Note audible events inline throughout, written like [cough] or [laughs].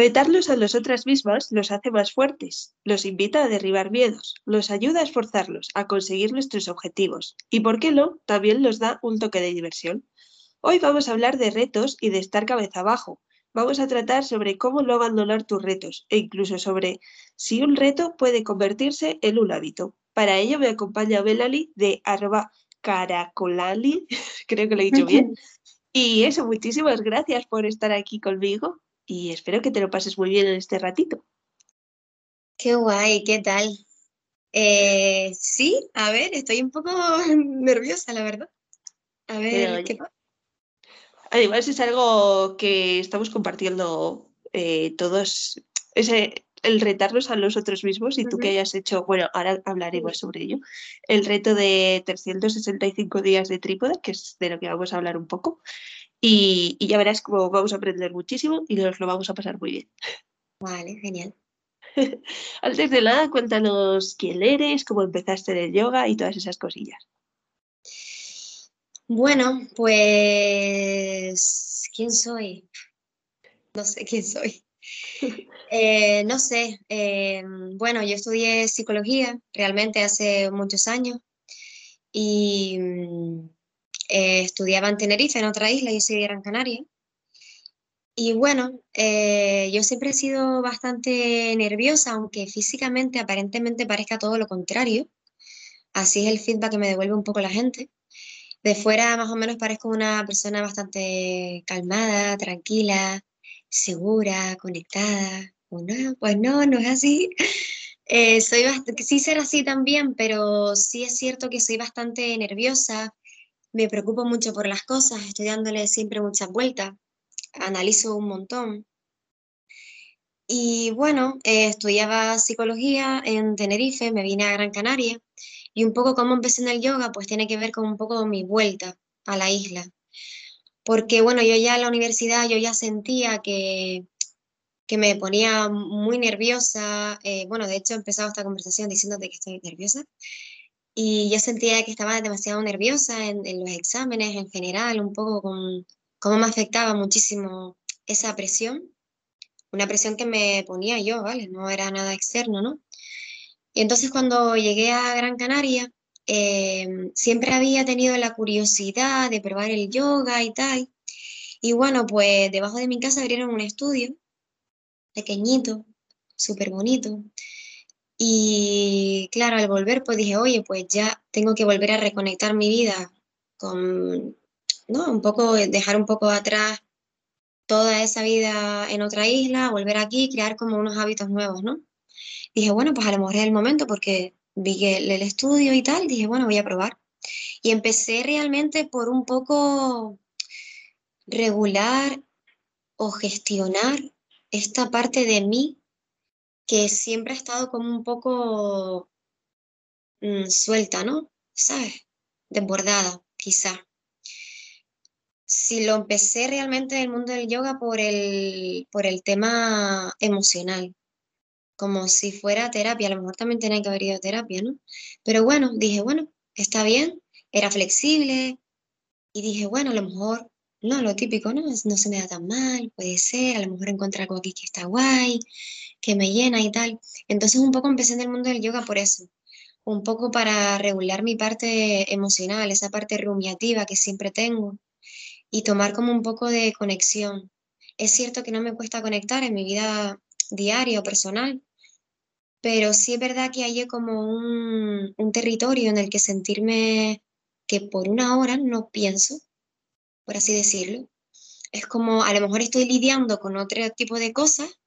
Retarlos a los otras mismas los hace más fuertes, los invita a derribar miedos, los ayuda a esforzarlos, a conseguir nuestros objetivos y, por qué no, también los da un toque de diversión. Hoy vamos a hablar de retos y de estar cabeza abajo. Vamos a tratar sobre cómo no abandonar tus retos e incluso sobre si un reto puede convertirse en un hábito. Para ello me acompaña Belali de arroba caracolali, [laughs] creo que lo he dicho bien. Y eso, muchísimas gracias por estar aquí conmigo y espero que te lo pases muy bien en este ratito. Qué guay, ¿qué tal? Eh, sí, a ver, estoy un poco [laughs] nerviosa, la verdad. A ver, ¿qué pasa? Además es algo que estamos compartiendo eh, todos, ese, el retarnos a nosotros mismos y tú que hayas hecho, bueno, ahora hablaremos sobre ello, el reto de 365 días de trípode, que es de lo que vamos a hablar un poco. Y, ya verás cómo vamos a aprender muchísimo y nos lo vamos a pasar muy bien. Vale, genial. [laughs] Antes de nada, cuéntanos quién eres, cómo empezaste el yoga y todas esas cosillas. Bueno, pues, ¿quién soy? No sé quién soy. [laughs] Eh, no sé, eh, bueno, yo estudié psicología realmente hace muchos años y eh, estudiaba en Tenerife, en otra isla, yo soy de Gran Canaria. Y bueno, eh, yo siempre he sido bastante nerviosa, aunque físicamente aparentemente parezca todo lo contrario. Así es el feedback que me devuelve un poco la gente. De fuera más o menos parezco una persona bastante calmada, tranquila, segura, conectada. no, pues no, no es así. Eh, soy sí ser así también, pero sí es cierto que soy bastante nerviosa, me preocupo mucho por las cosas, estoy dándole siempre muchas vueltas, analizo un montón. Y bueno, eh, estudiaba psicología en Tenerife, me vine a Gran Canaria y un poco cómo empecé en el yoga, pues tiene que ver con un poco mi vuelta a la isla. Porque bueno, yo ya en la universidad, yo ya sentía que, que me ponía muy nerviosa. Eh, bueno, de hecho he empezado esta conversación diciéndote que estoy nerviosa y yo sentía que estaba demasiado nerviosa en, los exámenes en general, un poco con cómo me afectaba muchísimo esa presión, una presión que me ponía yo, ¿vale? No era nada externo, ¿no? Y entonces cuando llegué a Gran Canaria, em, siempre había tenido la curiosidad de probar el yoga y tal. Y bueno, pues debajo de mi casa abrieron un estudio pequeñito, súper bonito, y claro, al volver, pues dije, oye, pues ya tengo que volver a reconectar mi vida con, ¿no? Un poco, dejar un poco atrás toda esa vida en otra isla, volver aquí, crear como unos hábitos nuevos, ¿no? Dije, bueno, pues a lo mejor es el momento porque vi que el, el estudio y tal, dije, bueno, voy a probar. Y empecé realmente por un poco regular o gestionar esta parte de mí que siempre ha estado como un poco mm, suelta, ¿no? ¿Sabes? Desbordada, quizá. Si lo empecé realmente en el mundo del yoga por el, por el tema emocional, como si fuera terapia, a lo mejor también tenía que haber ido a terapia, ¿no? Pero bueno, dije, bueno, está bien, era flexible y dije, bueno, a lo mejor, no, lo típico, ¿no? No se me da tan mal, puede ser, a lo mejor encontrar algo aquí que está guay, que me llena y tal. Entonces un poco empecé en el mundo del yoga por eso, un poco para regular mi parte emocional, esa parte rumiativa que siempre tengo y tomar como un poco de conexión. Es cierto que no me cuesta conectar en mi vida diaria o personal, pero sí es verdad que hay como un, un territorio en el que sentirme que por una hora no pienso, por así decirlo. Es como a lo mejor estoy lidiando con otro tipo de cosas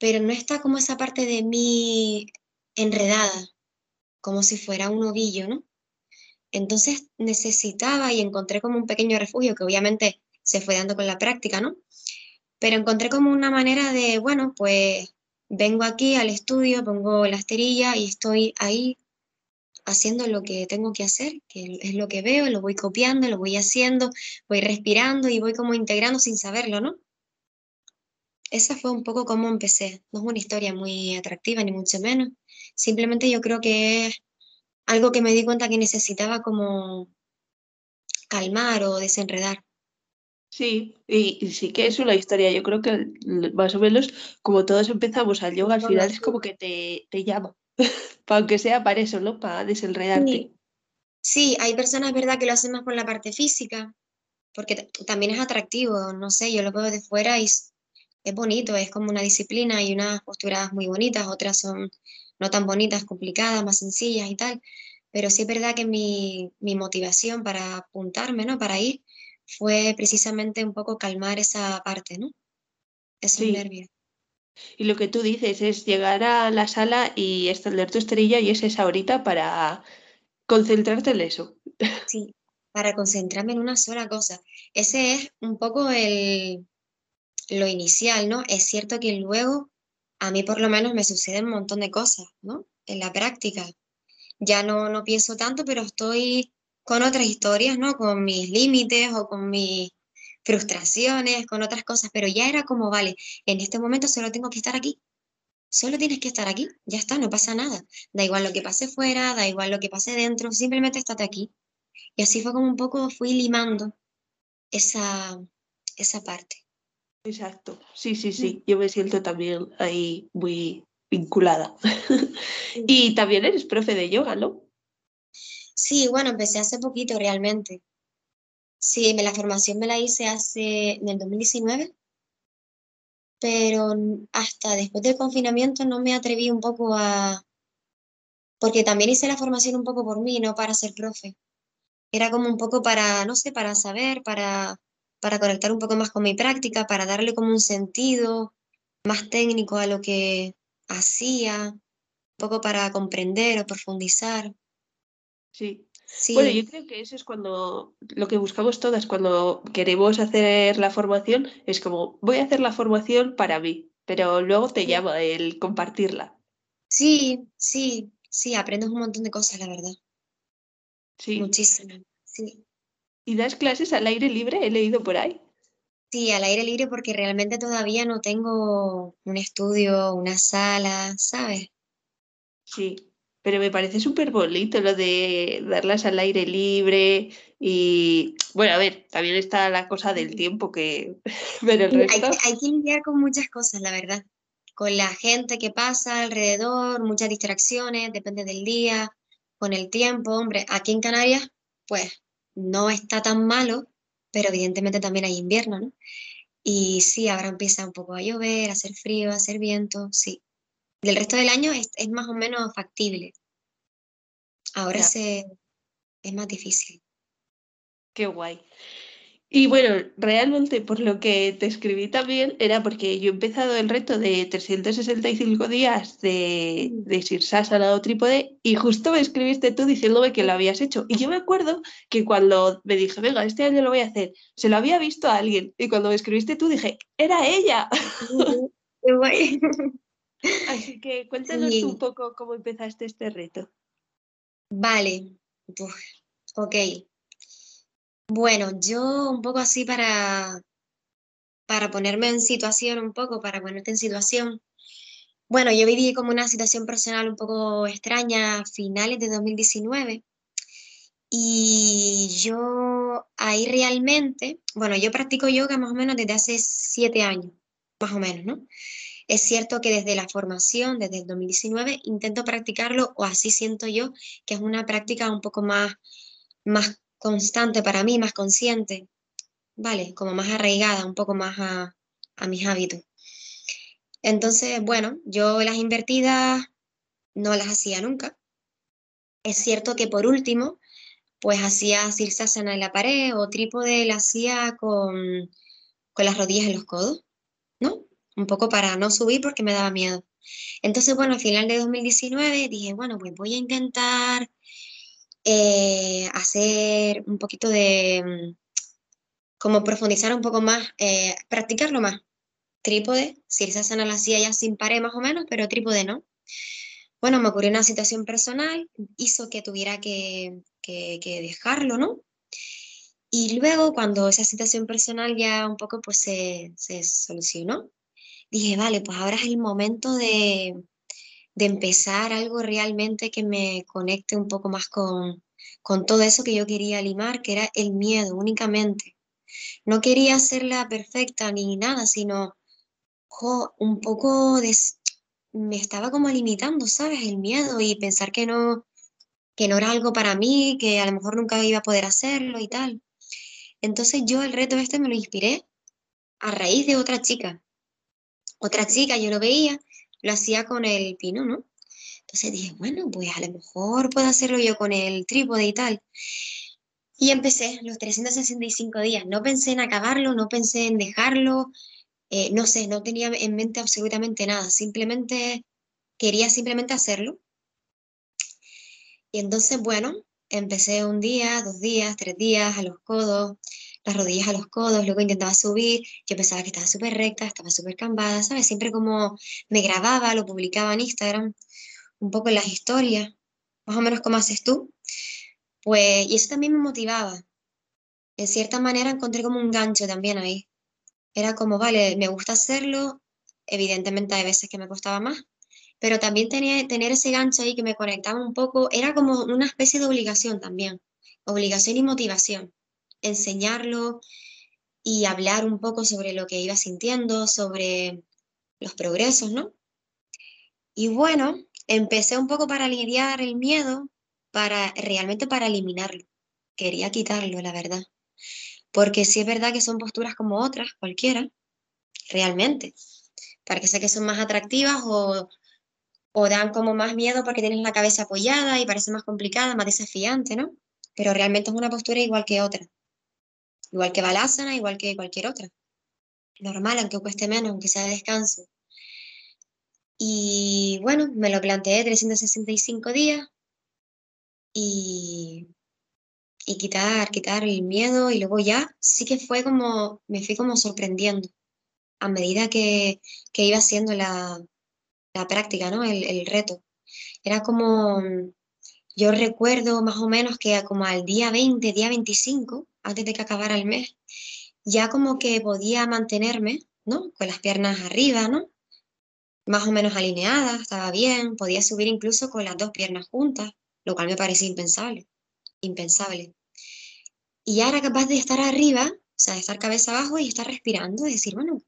pero no está como esa parte de mí enredada, como si fuera un ovillo, ¿no? Entonces necesitaba y encontré como un pequeño refugio que obviamente se fue dando con la práctica, ¿no? Pero encontré como una manera de, bueno, pues vengo aquí al estudio, pongo la esterilla y estoy ahí haciendo lo que tengo que hacer, que es lo que veo, lo voy copiando, lo voy haciendo, voy respirando y voy como integrando sin saberlo, ¿no? Esa fue un poco como empecé. No es una historia muy atractiva, ni mucho menos. Simplemente yo creo que es algo que me di cuenta que necesitaba como calmar o desenredar. Sí, y, sí que es una historia. Yo creo que más o menos como todos empezamos al yoga, al final es como que te, te llama. [laughs] aunque sea para eso, ¿no? Para desenredarte. Sí. hay personas, ¿verdad?, que lo hacen más por la parte física, porque también es atractivo, no sé, yo lo veo de fuera y es, bonito, es como una disciplina y unas posturas muy bonitas, otras son no tan bonitas, complicadas, más sencillas y tal, pero sí es verdad que mi, motivación para apuntarme, ¿no?, para ir, fue precisamente un poco calmar esa parte, ¿no? Esos nervios. Y lo que tú dices es llegar a la sala y extender tu esterilla y es esa horita para concentrarte en eso. Sí, para concentrarme en una sola cosa. Ese es un poco el, lo inicial, ¿no? Es cierto que luego, a mí por lo menos me suceden un montón de cosas, ¿no? En la práctica. Ya no, no pienso tanto, pero estoy con otras historias, ¿no? Con mis límites o con mis frustraciones, con otras cosas, pero ya era como, vale, en este momento solo tengo que estar aquí. Solo tienes que estar aquí, ya está, no pasa nada. Da igual lo que pase fuera, da igual lo que pase dentro, simplemente estate aquí. Y así fue como un poco fui limando esa, esa parte. Exacto, sí, sí, sí, yo me siento también ahí muy vinculada. [laughs] y también eres profe de yoga, ¿no? Sí, bueno, empecé hace poquito realmente. Sí, la formación me la hice hace, en el 2019, pero hasta después del confinamiento no me atreví un poco a... Porque también hice la formación un poco por mí, no para ser profe. Era como un poco para, no sé, para saber, para, para conectar un poco más con mi práctica, para darle como un sentido más técnico a lo que hacía, un poco para comprender o profundizar. Sí, bueno, yo creo que eso es cuando lo que buscamos todas cuando queremos hacer la formación, es como voy a hacer la formación para mí, pero luego te llama el compartirla. Sí, sí, sí, aprendes un montón de cosas, la verdad. Sí. Muchísimo, sí. ¿Y das clases al aire libre? He leído por ahí. Sí, al aire libre porque realmente todavía no tengo un estudio, una sala, ¿sabes? Sí. Pero me parece súper bonito lo de darlas al aire libre y bueno, a ver, también está la cosa del tiempo que... [laughs] Pero el resto... hay, que lidiar con muchas cosas, la verdad. Con la gente que pasa alrededor, muchas distracciones, depende del día, con el tiempo. Hombre, aquí en Canarias, pues no está tan malo, pero evidentemente también hay invierno, ¿no? Y sí, ahora empieza un poco a llover, a hacer frío, a hacer viento, sí. Del resto del año es, más o menos factible. Ahora se, es más difícil. Qué guay. Y bueno, realmente por lo que te escribí también era porque yo he empezado el reto de 365 días de, mm. de Sirsasana o trípode y justo me escribiste tú diciéndome que lo habías hecho. Y yo me acuerdo que cuando me dije, venga, este año lo voy a hacer, se lo había visto a alguien. Y cuando me escribiste tú dije, era ella. [laughs] Qué guay. [laughs] Así que cuéntanos un poco cómo empezaste este reto. Vale, ok. Bueno, yo un poco así para, para ponerme en situación un poco, para ponerte en situación. Bueno, yo viví como una situación personal un poco extraña a finales de 2019 y yo ahí realmente, bueno, yo practico yoga más o menos desde hace siete años, más o menos, ¿no? Es cierto que desde la formación, desde el 2019, intento practicarlo, o así siento yo, que es una práctica un poco más, más constante para mí, más consciente, ¿vale? Como más arraigada, un poco más a, mis hábitos. Entonces, bueno, yo las invertidas no las hacía nunca. Es cierto que por último, pues hacía sirsasana en la pared o trípode la hacía con, con las rodillas en los codos, ¿no? Un poco para no subir porque me daba miedo. Entonces, bueno, al final de 2019 dije, bueno, pues voy a intentar eh, hacer un poquito de, mm, como profundizar un poco más, eh, practicarlo más. trípode, Sirsasana la hacía ya sin pared más o menos, pero trípode no. Bueno, me ocurrió una situación personal, hizo que tuviera que, que, que dejarlo, ¿no? Y luego, cuando esa situación personal ya un poco pues se, se solucionó, dije, vale, pues ahora es el momento de, de empezar algo realmente que me conecte un poco más con, con todo eso que yo quería limar, que era el miedo únicamente. No quería hacerla perfecta ni nada, sino un poco de, me estaba como limitando, ¿sabes? El miedo y pensar que no, que no era algo para mí, que a lo mejor nunca iba a poder hacerlo y tal. Entonces yo el reto este me lo inspiré a raíz de otra chica. Otra chica, yo lo veía, lo hacía con el pino, ¿no? Entonces dije, bueno, pues a lo mejor puedo hacerlo yo con el trípode y tal. Y empecé los 365 días. No pensé en acabarlo, no pensé en dejarlo, eh, no sé, no tenía en mente absolutamente nada, simplemente quería simplemente hacerlo. Y entonces, bueno, empecé un día, dos días, tres días, a los codos, las rodillas a los codos, luego intentaba subir, yo pensaba que estaba súper recta, estaba súper cambada, ¿sabes? Siempre como me grababa, lo publicaba en Instagram, un poco en las historias, más o menos como haces tú. Pues, y eso también me motivaba. En cierta manera encontré como un gancho también ahí. Era como, vale, me gusta hacerlo, evidentemente hay veces que me costaba más, pero también tenía, tener ese gancho ahí que me conectaba un poco, era como una especie de obligación también, obligación y motivación, enseñarlo y hablar un poco sobre lo que iba sintiendo, sobre los progresos, ¿no? Y bueno, empecé un poco para lidiar el miedo, para realmente para eliminarlo. Quería quitarlo, la verdad. Porque sí es verdad que son posturas como otras, cualquiera, realmente. Para que sé que son más atractivas o, o dan como más miedo porque tienes la cabeza apoyada y parece más complicada, más desafiante, ¿no? Pero realmente es una postura igual que otra. Igual que Balasana, igual que cualquier otra. Normal, aunque cueste menos, aunque sea de descanso. Y bueno, me lo planteé 365 días y y quitar, quitar el miedo y luego ya sí que fue como, me fui como sorprendiendo a medida que, que iba haciendo la, la práctica, ¿no? El, el, reto. Era como, yo recuerdo más o menos que como al día 20, día 25, antes de que acabara el mes, ya como que podía mantenerme, ¿no? Con las piernas arriba, ¿no? Más o menos alineadas, estaba bien, podía subir incluso con las dos piernas juntas, lo cual me parecía impensable impensable. Y ya era capaz de estar arriba, o sea, de estar cabeza abajo y estar respirando, y decir, bueno,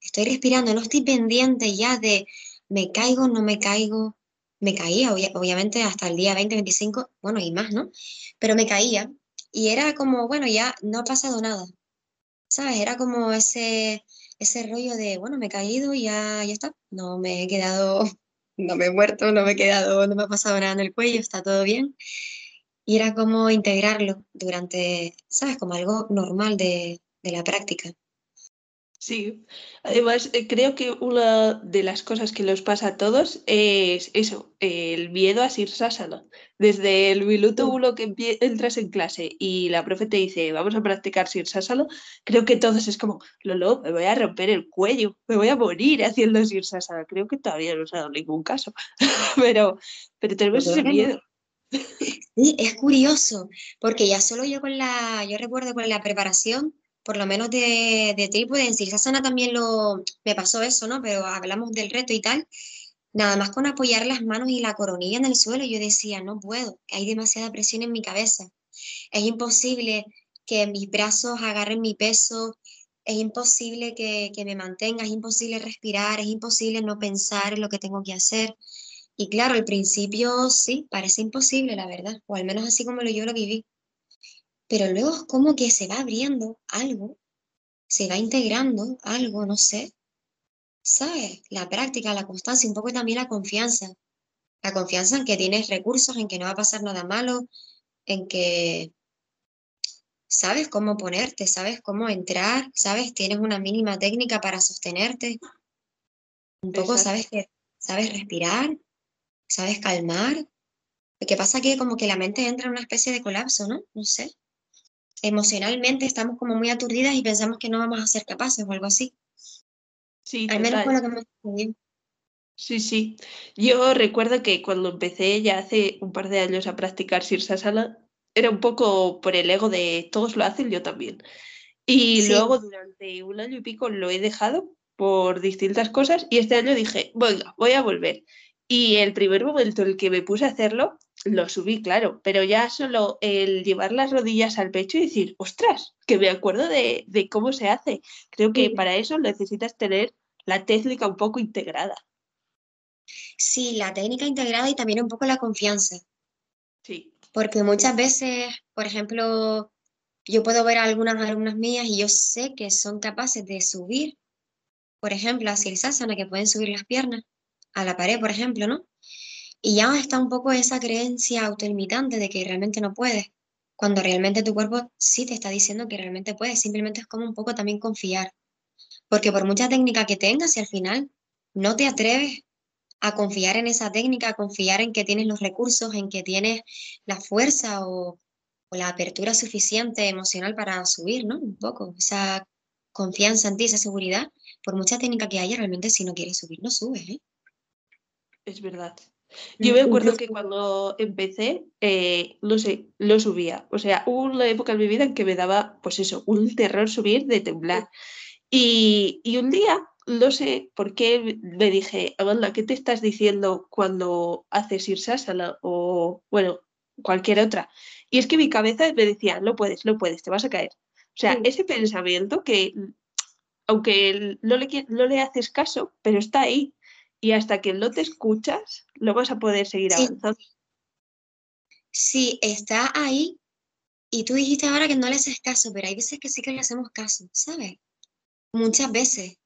estoy respirando, no estoy pendiente ya de me caigo, no me caigo. Me caía, obviamente, hasta el día 20, 25, bueno, y más, ¿no? Pero me caía y era como, bueno, ya no ha pasado nada, ¿sabes? Era como ese, ese rollo de, bueno, me he caído y ya, ya está, no me he quedado, [laughs] no me he muerto, no me he quedado, no me ha pasado nada en el cuello, está todo bien y era como integrarlo durante, ¿sabes? Como algo normal de, de la práctica. Sí, además eh, creo que una de las cosas que nos pasa a todos es eso, el miedo a Sirsasana. Desde el minuto uno que entras en clase y la profe te dice vamos a practicar Sirsasana, creo que todos es como, Lolo, me voy a romper el cuello, me voy a morir haciendo Sirsasana. Creo que todavía no se ha dado ningún caso, [laughs] pero, pero tenemos ese miedo. Sí, es curioso, porque ya solo yo con la, yo recuerdo con la preparación, por lo menos de, de trípode, en Sirsasana también lo, me pasó eso, ¿no? Pero hablamos del reto y tal, nada más con apoyar las manos y la coronilla en el suelo, yo decía, no puedo, hay demasiada presión en mi cabeza, es imposible que mis brazos agarren mi peso, es imposible que, que me mantenga, es imposible respirar, es imposible no pensar en lo que tengo que hacer. Y claro, al principio sí, parece imposible, la verdad, o al menos así como yo lo viví. Pero luego es como que se va abriendo algo, se va integrando algo, no sé. ¿Sabes? La práctica, la constancia, un poco también la confianza. La confianza en que tienes recursos, en que no va a pasar nada malo, en que sabes cómo ponerte, sabes cómo entrar, sabes, tienes una mínima técnica para sostenerte. Un poco sabes que sabes respirar, sabes calmar. Lo que pasa que como que la mente entra en una especie de colapso, ¿no? No sé. Emocionalmente estamos como muy aturdidas y pensamos que no vamos a ser capaces o algo así. Sí, Al menos con lo que me Sí, sí. Yo recuerdo que cuando empecé ya hace un par de años a practicar Sirsasana, era un poco por el ego de todos lo hacen, yo también. Y Sí, luego durante un año y pico lo he dejado por distintas cosas y este año dije, venga, voy a volver. Y el primer momento en el que me puse a hacerlo, lo subí, claro, pero ya solo el llevar las rodillas al pecho y decir, ostras, que me acuerdo de, de cómo se hace. Creo que sí, para eso necesitas tener la técnica un poco integrada. sí, la técnica integrada y también un poco la confianza. Sí, Porque muchas veces, por ejemplo, yo puedo ver a algunas alumnas mías y yo sé que son capaces de subir, por ejemplo, hacia el sasana, que pueden subir las piernas a la pared, por ejemplo, ¿no? Y ya está un poco esa creencia autolimitante de que realmente no puedes, cuando realmente tu cuerpo sí te está diciendo que realmente puedes, simplemente es como un poco también confiar, porque por mucha técnica que tengas, si al final no te atreves a confiar en esa técnica, a confiar en que tienes los recursos, en que tienes la fuerza o, o la apertura suficiente emocional para subir, ¿no? Un poco, esa confianza en ti, esa seguridad, por mucha técnica que haya, realmente si no quieres subir, no subes, ¿eh? Es verdad. Yo Mm, me acuerdo que cuando empecé, eh, no sé, lo subía. O sea, hubo una época en mi vida en que me daba, pues eso, un terror subir de temblar. Y, y un día, no sé por qué, me dije, Amanda, ¿qué te estás diciendo cuando haces Irsasana? O, bueno, cualquier otra. Y es que mi cabeza me decía, no puedes, no puedes, te vas a caer. O sea, sí, ese pensamiento que, aunque no le, no le haces caso, pero está ahí. Y hasta que no te escuchas, no vas a poder seguir sí, avanzando. sí, está ahí y tú dijiste ahora que no le haces caso, pero hay veces que sí que le hacemos caso, ¿sabes? Muchas veces.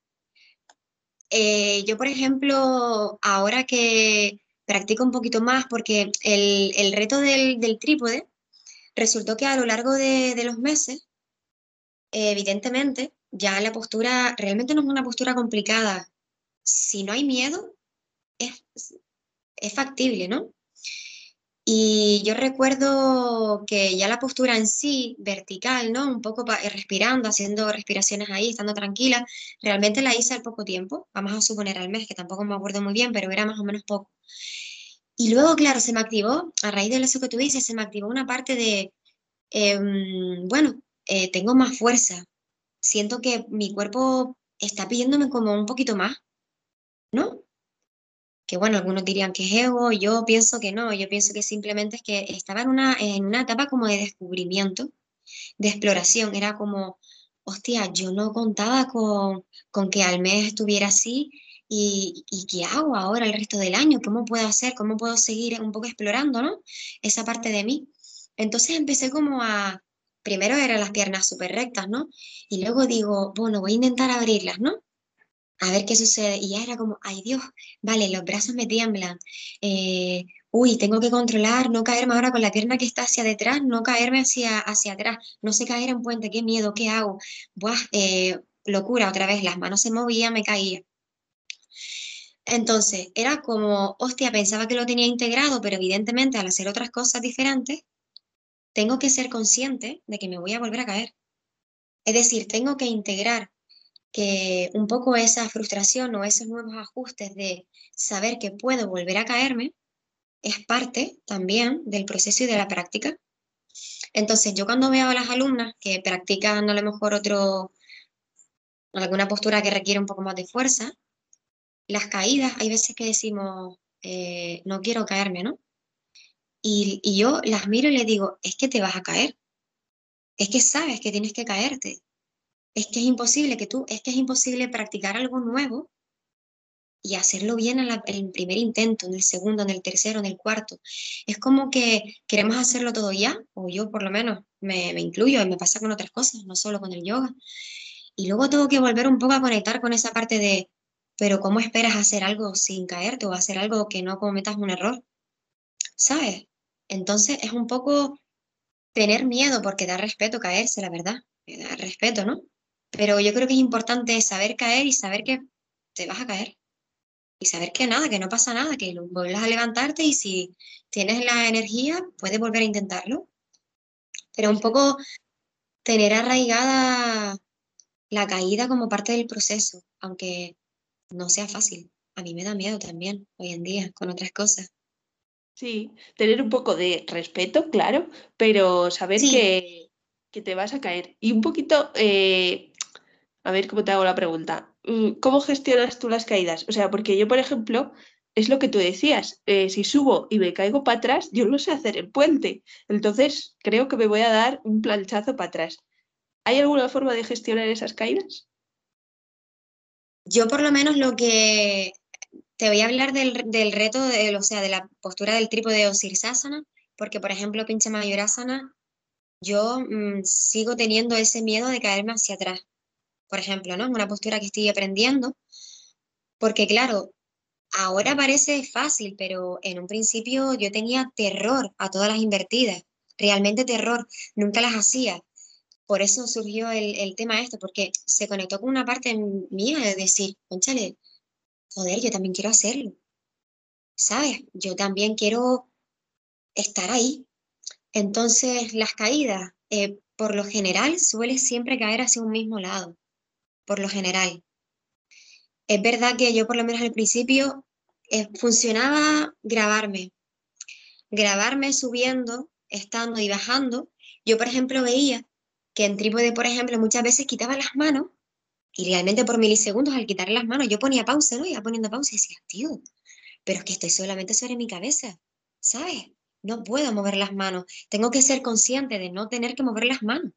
Eh, yo, por ejemplo, ahora que practico un poquito más, porque el, el reto del, del trípode resultó que a lo largo de, de los meses, eh, evidentemente, ya la postura realmente no es una postura complicada. Si no hay miedo, es, es factible, ¿no? Y yo recuerdo que ya la postura en sí, vertical, ¿no? Un poco respirando, haciendo respiraciones ahí, estando tranquila, realmente la hice al poco tiempo, vamos a suponer al mes, que tampoco me acuerdo muy bien, pero era más o menos poco. Y luego, claro, se me activó, a raíz de eso que tú dices, se me activó una parte de, em, bueno, eh, tengo más fuerza, siento que mi cuerpo está pidiéndome como un poquito más, ¿no? que bueno, algunos dirían que es ego, yo pienso que no, yo pienso que simplemente es que estaba en una, en una etapa como de descubrimiento, de exploración, era como, hostia, yo no contaba con, con que al mes estuviera así y, y ¿qué hago ahora el resto del año? ¿Cómo puedo hacer? ¿Cómo puedo seguir un poco explorando, ¿no? Esa parte de mí. Entonces empecé como a, primero eran las piernas súper rectas, ¿no? Y luego digo, bueno, voy a intentar abrirlas, ¿no? A ver qué sucede. Y ya era como, ay Dios, vale, los brazos me tiemblan. eh, uy, tengo que controlar, no caerme ahora con la pierna que está hacia detrás, no caerme hacia, hacia atrás, no sé caer en puente, qué miedo, qué hago. Buah, eh, locura, otra vez, las manos se movían, me caía. Entonces, era como, hostia, pensaba que lo tenía integrado, pero evidentemente al hacer otras cosas diferentes, tengo que ser consciente de que me voy a volver a caer. Es decir, tengo que integrar que un poco esa frustración o esos nuevos ajustes de saber que puedo volver a caerme es parte también del proceso y de la práctica. Entonces, yo cuando veo a las alumnas que practican a lo mejor otro, alguna postura que requiere un poco más de fuerza, las caídas, hay veces que decimos, eh, no quiero caerme, ¿no? Y, y yo las miro y les digo, es que te vas a caer, es que sabes que tienes que caerte, es que es imposible que tú, es que es imposible practicar algo nuevo y hacerlo bien en, el primer intento, en el segundo, en el tercero, en el cuarto. Es como que queremos hacerlo todo ya, o yo por lo menos me, me incluyo y me pasa con otras cosas, no solo con el yoga. Y luego tengo que volver un poco a conectar con esa parte de, pero ¿cómo esperas hacer algo sin caerte o hacer algo que no cometas un error? ¿Sabes? Entonces es un poco tener miedo porque da respeto caerse, la verdad, da respeto, ¿no? Pero yo creo que es importante saber caer y saber que te vas a caer y saber que nada, que no pasa nada, que vuelves a levantarte y si tienes la energía, puedes volver a intentarlo. Pero un poco tener arraigada la caída como parte del proceso, aunque no sea fácil. A mí me da miedo también hoy en día con otras cosas. Sí, tener un poco de respeto, claro, pero saber que, te vas a caer. Y un poquito, eh, a ver cómo te hago la pregunta. Mm, ¿Cómo gestionas tú las caídas? O sea, porque yo, por ejemplo, es lo que tú decías, eh, si subo y me caigo para atrás, yo no sé hacer el puente. Entonces, creo que me voy a dar un planchazo para atrás. ¿Hay alguna forma de gestionar esas caídas? Yo por lo menos lo que te voy a hablar del, reto, de, o sea, de la postura del trípode o sirsasana, porque por ejemplo, pinche mayorasana, yo mm, sigo teniendo ese miedo de caerme hacia atrás. Por ejemplo, ¿no? Una postura que estoy aprendiendo, porque claro, ahora parece fácil, pero en un principio yo tenía terror a todas las invertidas, realmente terror, nunca las hacía. Por eso surgió el, el tema esto, porque se conectó con una parte mía de decir, conchale, joder, yo también quiero hacerlo. ¿Sabes? Yo también quiero estar ahí. Entonces, las caídas, eh, por lo general, suele siempre caer hacia un mismo lado. Por lo general. Es verdad que yo, por lo menos al principio, eh, funcionaba grabarme. Grabarme subiendo, estando y bajando. Yo, por ejemplo, veía que en trípode, por ejemplo, muchas veces quitaba las manos y realmente por milisegundos al quitarle las manos, yo ponía pausa, ¿no? Iba poniendo pausa y decía, tío, pero es que estoy solamente sobre mi cabeza, ¿sabes? No puedo mover las manos. Tengo que ser consciente de no tener que mover las manos.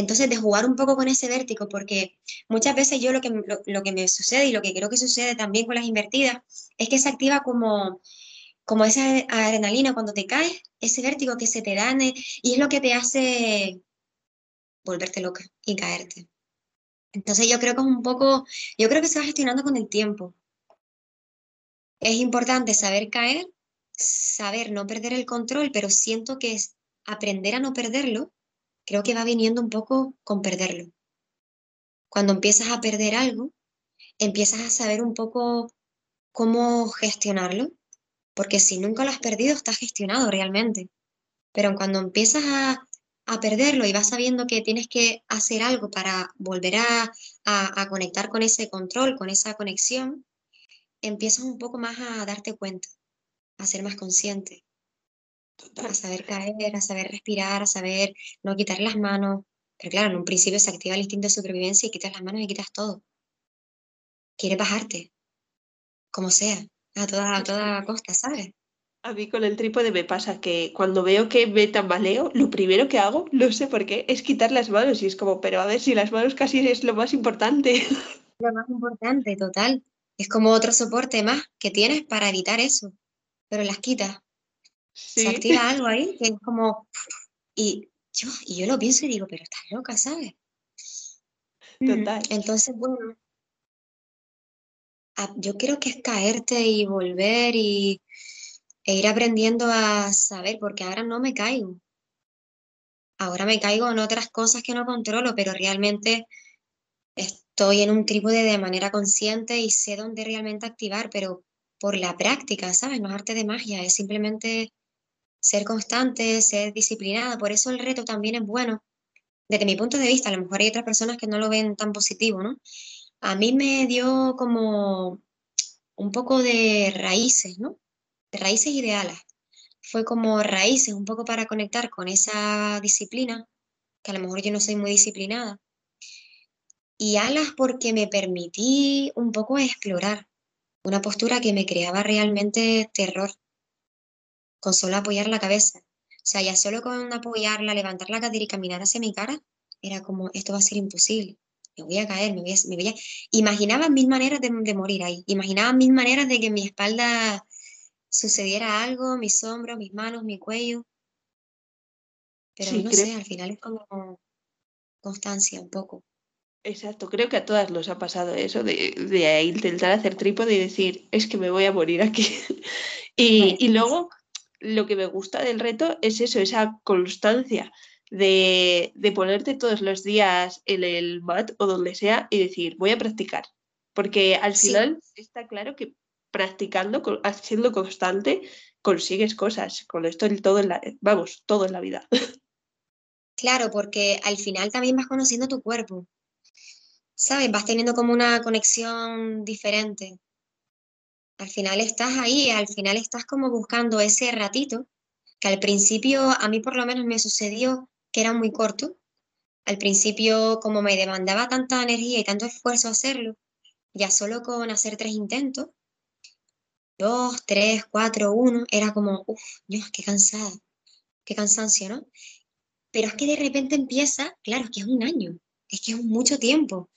Entonces, de jugar un poco con ese vértigo, porque muchas veces yo lo que, lo, que me sucede y lo que creo que sucede también con las invertidas es que se activa como, como esa adrenalina cuando te caes, ese vértigo que se te da y es lo que te hace volverte loca y caerte. Entonces yo creo que es un poco, yo creo que se va gestionando con el tiempo. Es importante saber caer, saber no perder el control, pero siento que es aprender a no perderlo, creo que va viniendo un poco con perderlo. Cuando empiezas a perder algo, empiezas a saber un poco cómo gestionarlo, porque si nunca lo has perdido, está gestionado realmente. Pero cuando empiezas a a perderlo y vas sabiendo que tienes que hacer algo para volver a, a, conectar con ese control, con esa conexión, empiezas un poco más a darte cuenta, a ser más consciente, a saber caer, a saber respirar, a saber no quitar las manos. Pero claro, en un principio se activa el instinto de supervivencia y quitas las manos y quitas todo. Quieres bajarte, como sea, a toda, a toda costa, ¿sabes? A mí con el trípode me pasa que cuando veo que me tambaleo, lo primero que hago, no sé por qué, es quitar las manos y es como, pero a ver si las manos casi es lo más importante. [laughs] Lo más importante, total. Es como otro soporte más que tienes para evitar eso, pero las quitas. Se activa algo ahí que es como... Y yo, y yo lo pienso y digo, pero estás loca, ¿sabes? Total. Entonces, bueno, yo creo que es caerte y volver y e ir aprendiendo a saber, porque ahora no me caigo. Ahora me caigo en otras cosas que no controlo, pero realmente estoy en un trípode de manera consciente y sé dónde realmente activar, pero por la práctica, ¿sabes? No es arte de magia, es simplemente ser constante, ser disciplinada. Por eso el reto también es bueno. Desde mi punto de vista, a lo mejor hay otras personas que no lo ven tan positivo, ¿no? A mí me dio como un poco de raíces, ¿no? de raíces y de alas. Fue como raíces, un poco para conectar con esa disciplina, que a lo mejor yo no soy muy disciplinada. Y alas porque me permití un poco explorar una postura que me creaba realmente terror, con solo apoyar la cabeza. O sea, ya solo con apoyarla, levantar la cadera y caminar hacia mi cara, era como, esto va a ser imposible. Me voy a caer, me voy a... Me voy a... Imaginaba mil maneras de, de morir ahí. Imaginaba mil maneras de que mi espalda sucediera algo, mis hombros, mis manos, mi cuello. Pero no sé, al final es como constancia un poco. Exacto, creo que a todas nos ha pasado eso de, de intentar hacer trípode y decir, es que me voy a morir aquí. [laughs] y, y, luego, lo que me gusta del reto es eso, esa constancia de, de, ponerte todos los días en el mat o donde sea y decir, voy a practicar. Porque al final está claro que practicando, siendo constante, consigues cosas. Con esto todo en la, vamos, todo en la vida. [laughs] Claro, porque al final también vas conociendo tu cuerpo. ¿sabes? Vas teniendo como una conexión diferente. Al final estás ahí, al final estás como buscando ese ratito, que al principio a mí por lo menos me sucedió que era muy corto. Al principio, como me demandaba tanta energía y tanto esfuerzo hacerlo, ya solo con hacer tres intentos, dos, tres, cuatro, uno, era como, uff, Dios, qué cansada, qué cansancio, ¿no? Pero es que de repente empieza, claro, es que es un año, es que es mucho tiempo.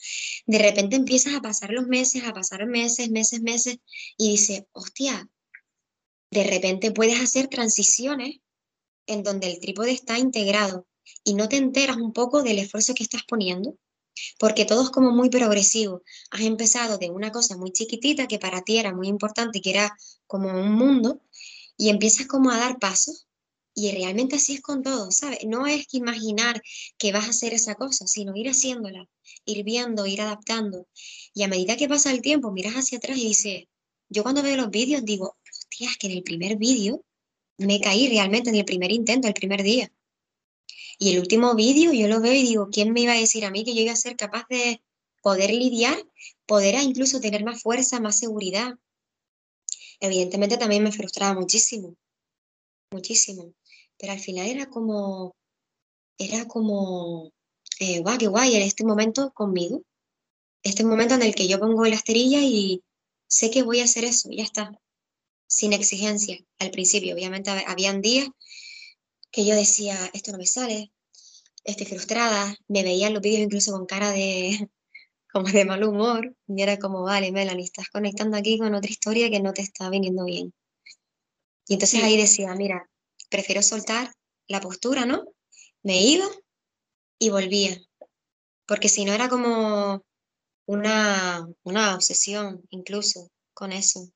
De repente empiezas a pasar los meses, a pasar meses, meses, meses, y dices, hostia, de repente puedes hacer transiciones en donde el trípode está integrado y no te enteras un poco del esfuerzo que estás poniendo, porque todo es como muy progresivo. Has empezado de una cosa muy chiquitita que para ti era muy importante, que era como un mundo, y empiezas como a dar pasos y realmente así es con todo, ¿sabes? No es que imaginar que vas a hacer esa cosa, sino ir haciéndola, ir viendo, ir adaptando. Y a medida que pasa el tiempo, miras hacia atrás y dices, yo cuando veo los vídeos digo, hostia, es que en el primer vídeo me caí realmente en el primer intento, el primer día. Y el último vídeo yo lo veo y digo, ¿quién me iba a decir a mí que yo iba a ser capaz de poder lidiar, poder incluso tener más fuerza, más seguridad? Evidentemente también me frustraba muchísimo, muchísimo pero al final era como, era como, eh, guau, qué guay, en este momento conmigo, este momento en el que yo pongo la esterilla y sé que voy a hacer eso, ya está, sin exigencia al principio. Obviamente habían días que yo decía, esto no me sale, estoy frustrada, me veía en los vídeos incluso con cara de, [laughs] como de mal humor, y era como, vale, Melanie, estás conectando aquí con otra historia que no te está viniendo bien. Y entonces ahí decía, mira, prefiero soltar la postura, ¿no? Me iba y volvía, porque si no era como una, una obsesión incluso con eso.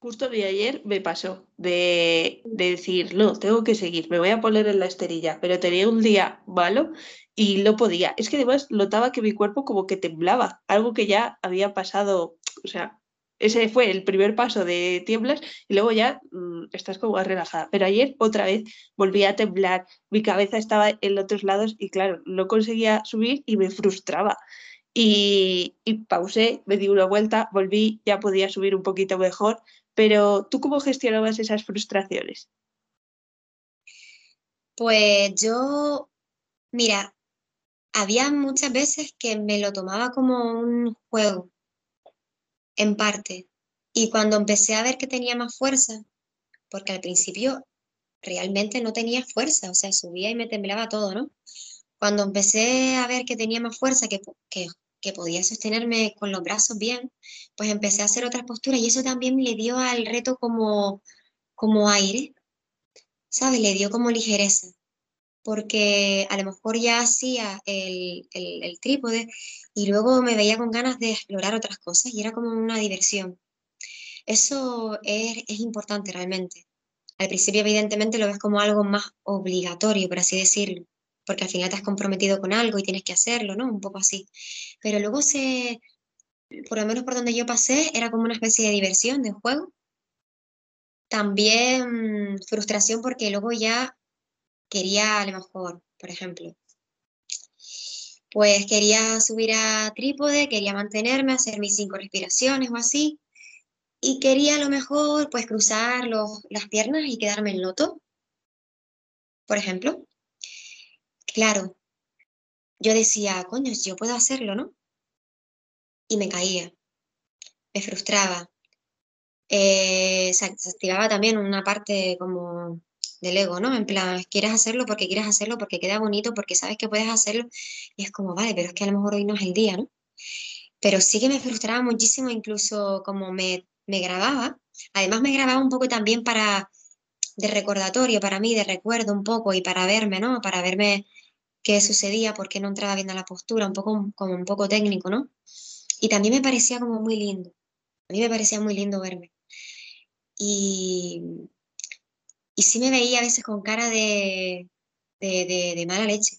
Justo de ayer me pasó de, de, decir, no, tengo que seguir, me voy a poner en la esterilla, pero tenía un día malo y no podía. Es que además notaba que mi cuerpo como que temblaba, algo que ya había pasado, o sea, ese fue el primer paso de tiemblas y luego ya mm, estás como más relajada. Pero ayer otra vez volví a temblar, mi cabeza estaba en otros lados y claro, no conseguía subir y me frustraba. Y, y pausé, me di una vuelta, volví, ya podía subir un poquito mejor, pero ¿tú cómo gestionabas esas frustraciones? Pues yo, mira, había muchas veces que me lo tomaba como un juego en parte. Y cuando empecé a ver que tenía más fuerza, porque al principio realmente no tenía fuerza, o sea, subía y me temblaba todo, ¿no? Cuando empecé a ver que tenía más fuerza, que, que, que podía sostenerme con los brazos bien, pues empecé a hacer otras posturas y eso también le dio al reto como, como aire, ¿sabes? Le dio como ligereza porque a lo mejor ya hacía el, el, trípode y luego me veía con ganas de explorar otras cosas y era como una diversión. Eso es, es importante realmente. Al principio evidentemente lo ves como algo más obligatorio, por así decirlo, porque al final te has comprometido con algo y tienes que hacerlo, ¿no? Un poco así. Pero luego se, por lo menos por donde yo pasé, era como una especie de diversión, de juego. También frustración porque luego ya quería a lo mejor, por ejemplo, pues quería subir a trípode, quería mantenerme, hacer mis cinco respiraciones o así, y quería a lo mejor pues cruzar los, las piernas y quedarme en loto, por ejemplo. Claro, yo decía, coño, yo puedo hacerlo, ¿no? Y me caía, me frustraba. Eh, se activaba también una parte como del ego, ¿no? En plan, quieres hacerlo porque quieres hacerlo, porque queda bonito, porque sabes que puedes hacerlo, y es como, vale, pero es que a lo mejor hoy no es el día, ¿no? Pero sí que me frustraba muchísimo, incluso como me, me grababa, además me grababa un poco también para, de recordatorio para mí, de recuerdo un poco, y para verme, ¿no? Para verme qué sucedía, por qué no entraba bien a la postura, un poco como un poco técnico, ¿no? Y también me parecía como muy lindo, a mí me parecía muy lindo verme. Y, y sí me veía a veces con cara de, de, mala leche,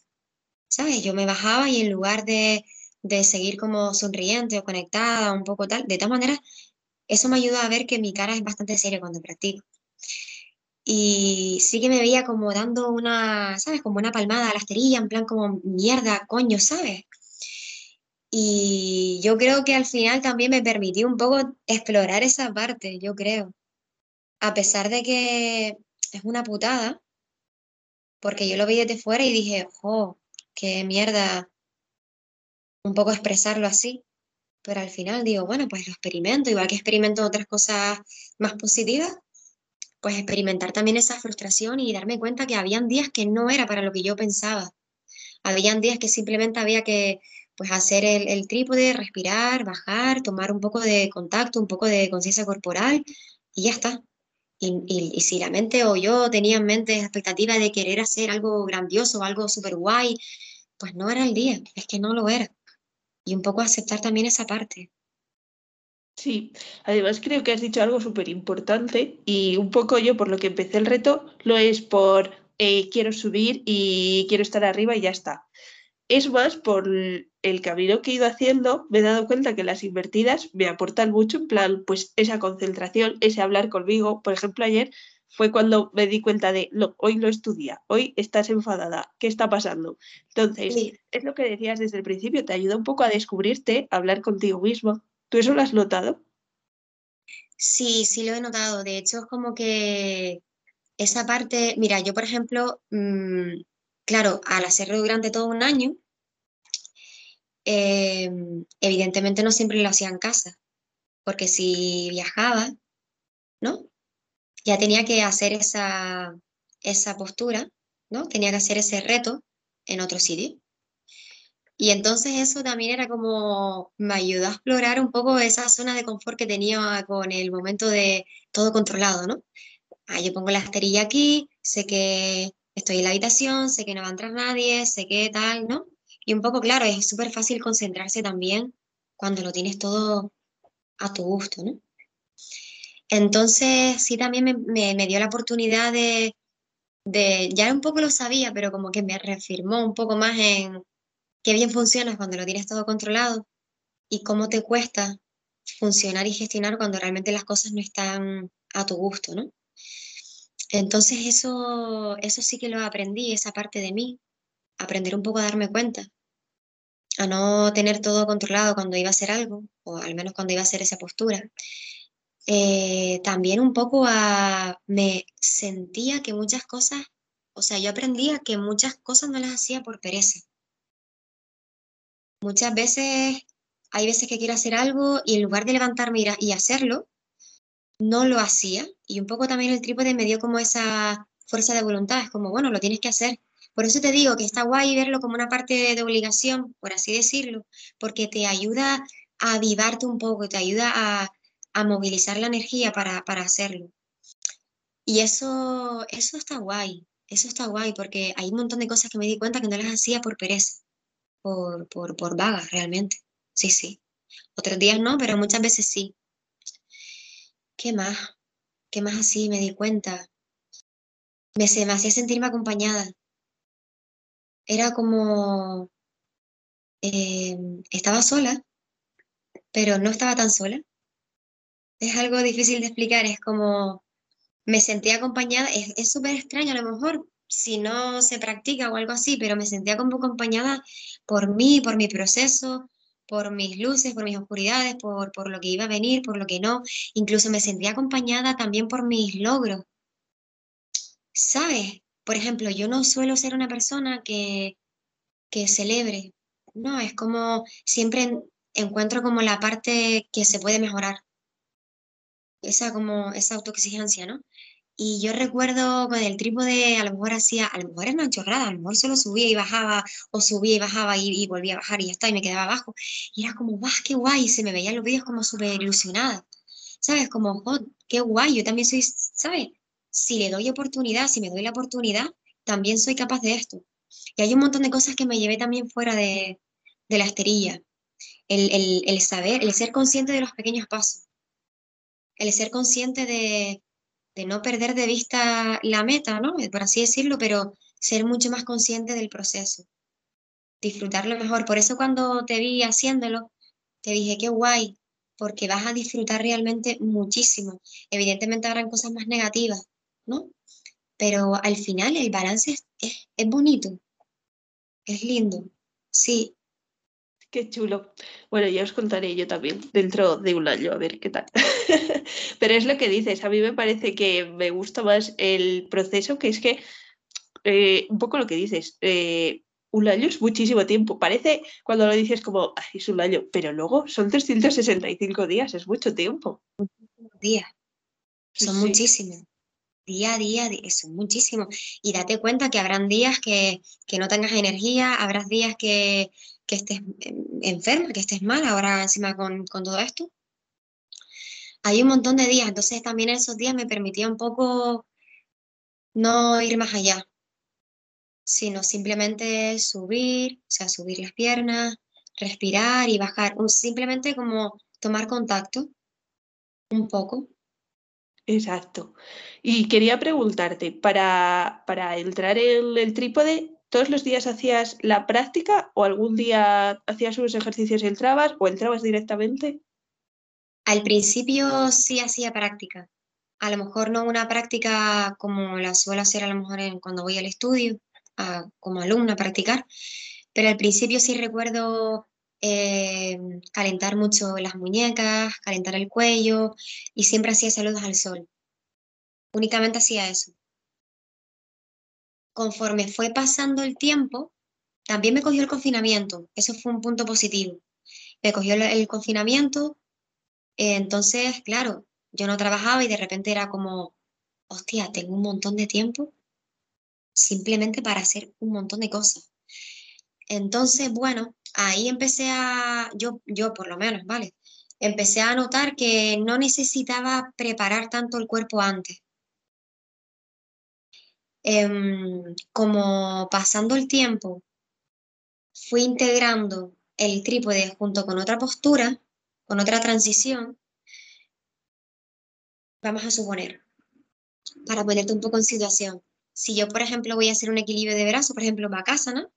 ¿sabes? Yo me bajaba y en lugar de, de seguir como sonriente o conectada, un poco tal, de todas maneras, eso me ayuda a ver que mi cara es bastante seria cuando practico. Y sí que me veía como dando una, ¿sabes? Como una palmada a la esterilla, en plan como mierda, coño, ¿sabes? Y yo creo que al final también me permitió un poco explorar esa parte, yo creo. A pesar de que es una putada, porque yo lo vi desde fuera y dije, oh, qué mierda un poco expresarlo así. Pero al final digo, bueno, pues lo experimento, igual que experimento otras cosas más positivas, pues experimentar también esa frustración y darme cuenta que habían días que no era para lo que yo pensaba. Habían días que simplemente había que pues hacer el, el trípode, respirar, bajar, tomar un poco de contacto, un poco de conciencia corporal y ya está. Y, y, si la mente o yo tenía en mente expectativa de querer hacer algo grandioso, algo súper guay, pues no era el día, es que no lo era. Y un poco aceptar también esa parte. Sí, además creo que has dicho algo súper importante y un poco yo por lo que empecé el reto lo es por eh, quiero subir y quiero estar arriba y ya está. Es más, por el camino que he ido haciendo, me he dado cuenta que las invertidas me aportan mucho, en plan, pues esa concentración, ese hablar conmigo. Por ejemplo, ayer fue cuando me di cuenta de, no, hoy no estudia, hoy estás enfadada, ¿qué está pasando? Entonces, sí. es lo que decías desde el principio, te ayuda un poco a descubrirte, a hablar contigo mismo. ¿Tú eso lo has notado? Sí, sí lo he notado. De hecho, es como que esa parte, mira, yo por ejemplo, mmm, claro, al hacerlo durante todo un año, eh, evidentemente no siempre lo hacía en casa, porque si viajaba, ¿no? Ya tenía que hacer esa, esa postura, ¿no? Tenía que hacer ese reto en otro sitio. Y entonces eso también era como, me ayudó a explorar un poco esa zona de confort que tenía con el momento de todo controlado, ¿no? Ah, yo pongo la esterilla aquí, sé que estoy en la habitación, sé que no va a entrar nadie, sé que tal, ¿no? Y un poco, claro, es súper fácil concentrarse también cuando lo tienes todo a tu gusto, ¿no? Entonces, sí, también me, dio la oportunidad de, de, ya un poco lo sabía, pero como que me reafirmó un poco más en qué bien funciona cuando lo tienes todo controlado y cómo te cuesta funcionar y gestionar cuando realmente las cosas no están a tu gusto, ¿no? Entonces eso, eso sí que lo aprendí, esa parte de mí, aprender un poco a darme cuenta, a no tener todo controlado cuando iba a hacer algo, o al menos cuando iba a hacer esa postura. Eh, también un poco a, me sentía que muchas cosas, o sea, yo aprendía que muchas cosas no las hacía por pereza. Muchas veces, hay veces que quiero hacer algo y en lugar de levantarme y hacerlo, no lo hacía. Y un poco también el trípode me dio como esa fuerza de voluntad, es como, bueno, lo tienes que hacer. Por eso te digo que está guay verlo como una parte de obligación, por así decirlo, porque te ayuda a avivarte un poco, te ayuda a, a movilizar la energía para, para, hacerlo. Y eso, eso está guay, eso está guay, porque hay un montón de cosas que me di cuenta que no las hacía por pereza, por, por, por vaga realmente. Sí, sí. Otros días no, pero muchas veces sí. ¿Qué más? ¿Qué más así me di cuenta? Me, se, me hacía sentirme acompañada. Era como... Eh, estaba sola, pero no estaba tan sola es algo difícil de explicar, es como me sentía acompañada, es súper extraño a lo mejor si no se practica o algo así, pero me sentía como acompañada por mí, por mi proceso, por mis luces, por mis oscuridades, por, por lo que iba a venir, por lo que no. Incluso me sentía acompañada también por mis logros. ¿Sabes? Por ejemplo, yo no suelo ser una persona que, que celebre. No, es como siempre encuentro como la parte que se puede mejorar esa como esa autoexigencia, ¿no? Y yo recuerdo con el trípode, a lo mejor hacía, a lo mejor era una chorrada, a lo mejor solo subía y bajaba, o subía y bajaba y, y volvía a bajar y ya está, y me quedaba abajo. Y era como, ¡guau, qué guay! Y se me veían los vídeos como súper ilusionada. ¿Sabes? Como, ¡oh, qué guay! Yo también soy, ¿sabes? Si le doy oportunidad, si me doy la oportunidad, también soy capaz de esto. Y hay un montón de cosas que me llevé también fuera de, de la esterilla. El, el, el saber, el ser consciente de los pequeños pasos el ser consciente de, no perder de vista la meta, ¿no? Por así decirlo, pero ser mucho más consciente del proceso, disfrutarlo mejor. Por eso cuando te vi haciéndolo, te dije, qué guay, porque vas a disfrutar realmente muchísimo. Evidentemente habrán cosas más negativas, ¿no? Pero al final el balance es, es, es bonito, es lindo, sí. Qué chulo. Bueno, ya os contaré yo también dentro de un año, a ver qué tal. [laughs] Pero es lo que dices, a mí me parece que me gusta más el proceso, que es que, eh, un poco lo que dices, eh, un año es muchísimo tiempo. Parece cuando lo dices como, es un año, pero luego son 365 días, es mucho tiempo. Muchísimos días. Son muchísimos. Día a día, son muchísimos. Y date cuenta que habrán días que, que no tengas energía, habrá días que, que estés enferma, que estés mal, ahora encima con, con todo esto. Hay un montón de días, entonces también esos días me permitía un poco no ir más allá, sino simplemente subir, o sea, subir las piernas, respirar y bajar, simplemente como tomar contacto un poco. Exacto. Y quería preguntarte, para, para entrar en el trípode, ¿todos los días hacías la práctica o algún día hacías unos ejercicios y entrabas o entrabas directamente? Al principio sí hacía práctica. A lo mejor no una práctica como la suelo hacer a lo mejor cuando voy al estudio, como alumna a practicar, pero al principio sí recuerdo eh, calentar mucho las muñecas, calentar el cuello y siempre hacía saludos al sol. Únicamente hacía eso. Conforme fue pasando el tiempo, también me cogió el confinamiento. Eso fue un punto positivo. Me cogió el, confinamiento, entonces, claro, yo no trabajaba y de repente era como, hostia, tengo un montón de tiempo simplemente para hacer un montón de cosas. Entonces, bueno, ahí empecé a, yo, yo por lo menos, ¿vale? Empecé a notar que no necesitaba preparar tanto el cuerpo antes. Em, como pasando el tiempo, fui integrando el trípode junto con otra postura, con otra transición. Vamos a suponer, para ponerte un poco en situación, si yo, por ejemplo, voy a hacer un equilibrio de brazo, por ejemplo, Bakasana,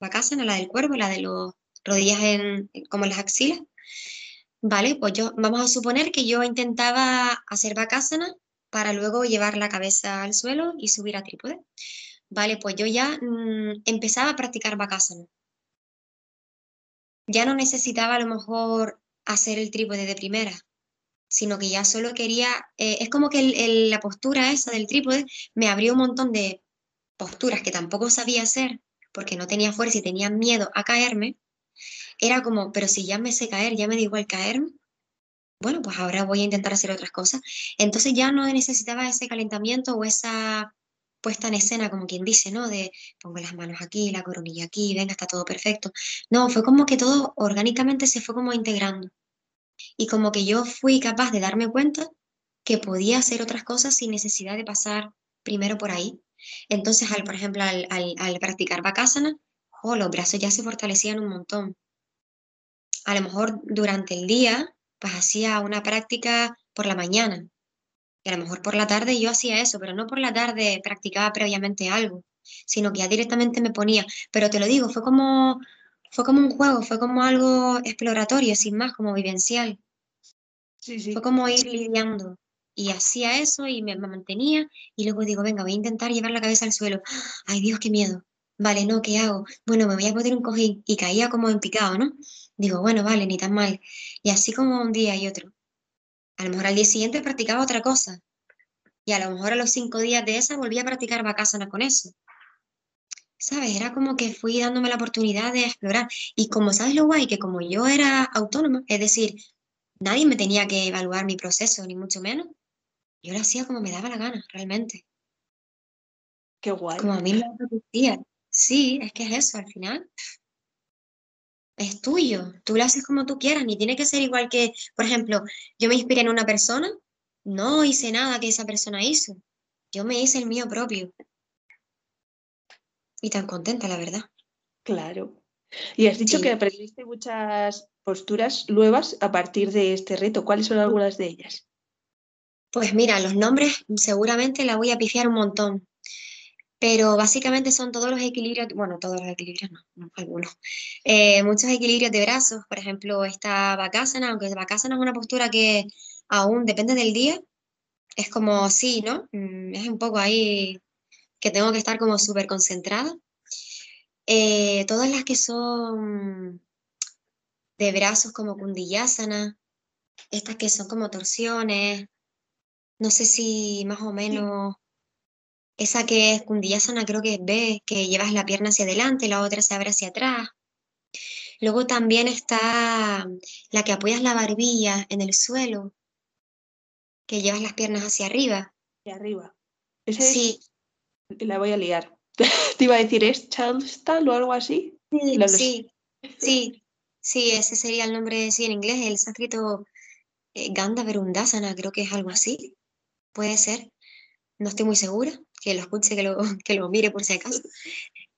Bakasana, la del cuerpo, la de los rodillas en, como las axilas, ¿vale? Pues yo, vamos a suponer que yo intentaba hacer Bakasana para luego llevar la cabeza al suelo y subir a trípode. Vale, pues yo ya mm, empezaba a practicar Bakasana. Ya no necesitaba a lo mejor hacer el trípode de primera, sino que ya solo quería, eh, es como que la postura esa del trípode me abrió un montón de posturas que tampoco sabía hacer porque no tenía fuerza y tenía miedo a caerme, era como, pero si ya me sé caer, ya me da igual caerme, bueno, pues ahora voy a intentar hacer otras cosas. Entonces ya no necesitaba ese calentamiento o esa puesta en escena, como quien dice, ¿no? De pongo las manos aquí, la coronilla aquí, venga, está todo perfecto. No, fue como que todo orgánicamente se fue como integrando. Y como que yo fui capaz de darme cuenta que podía hacer otras cosas sin necesidad de pasar primero por ahí. Entonces, al, por ejemplo, al, al, practicar Bakasana, oh, los brazos ya se fortalecían un montón. A lo mejor durante el día, pues hacía una práctica por la mañana. Y a lo mejor por la tarde yo hacía eso, pero no por la tarde practicaba previamente algo, sino que ya directamente me ponía. Pero te lo digo, fue como, fue como un juego, fue como algo exploratorio, sin más, como vivencial. Sí, sí. Fue como ir lidiando. Y hacía eso y me, mantenía y luego digo, venga, voy a intentar llevar la cabeza al suelo. Ay, Dios, qué miedo. Vale, no, ¿qué hago? Bueno, me voy a poner un cojín y caía como en picado, ¿no? Digo, bueno, vale, ni tan mal. Y así como un día y otro. A lo mejor al día siguiente practicaba otra cosa. Y a lo mejor a los cinco días de esa volví a practicar Bakasana con eso. ¿Sabes? Era como que fui dándome la oportunidad de explorar. Y como sabes lo guay, que como yo era autónoma, es decir, nadie me tenía que evaluar mi proceso, ni mucho menos, yo lo hacía como me daba la gana, realmente. Qué guay. Como a mí me apetecía. Sí, es que es eso, al final. Es tuyo, tú lo haces como tú quieras, ni tiene que ser igual que, por ejemplo, yo me inspiré en una persona, no hice nada que esa persona hizo, yo me hice el mío propio. Y tan contenta, la verdad. Claro. Y has dicho que aprendiste muchas posturas nuevas a partir de este reto. ¿Cuáles son algunas de ellas? Pues mira, los nombres seguramente la voy a pifiar un montón, pero básicamente son todos los equilibrios, bueno, todos los equilibrios no, algunos, eh, muchos equilibrios de brazos, por ejemplo, esta Bakasana, aunque Bakasana es una postura que aún depende del día, es como sí, ¿no? Mm, es un poco ahí que tengo que estar como súper concentrada. Eh, todas las que son de brazos como Kundiyasana, estas que son como torsiones. No sé si más o menos esa que es Kundiyasana creo que es B, que llevas la pierna hacia adelante, la otra se abre hacia atrás. Luego también está la que apoyas la barbilla en el suelo, que llevas las piernas hacia arriba. Hacia arriba. sí. La voy a liar. [laughs] Te iba a decir, ¿es Charleston o algo así? Sí, sí, sí, sí, ese sería el nombre, sí, en inglés, el sánscrito eh, Ganda Verundasana, creo que es algo así. Puede ser. No estoy muy segura, que lo escuche, que lo, [laughs] que lo mire por si acaso.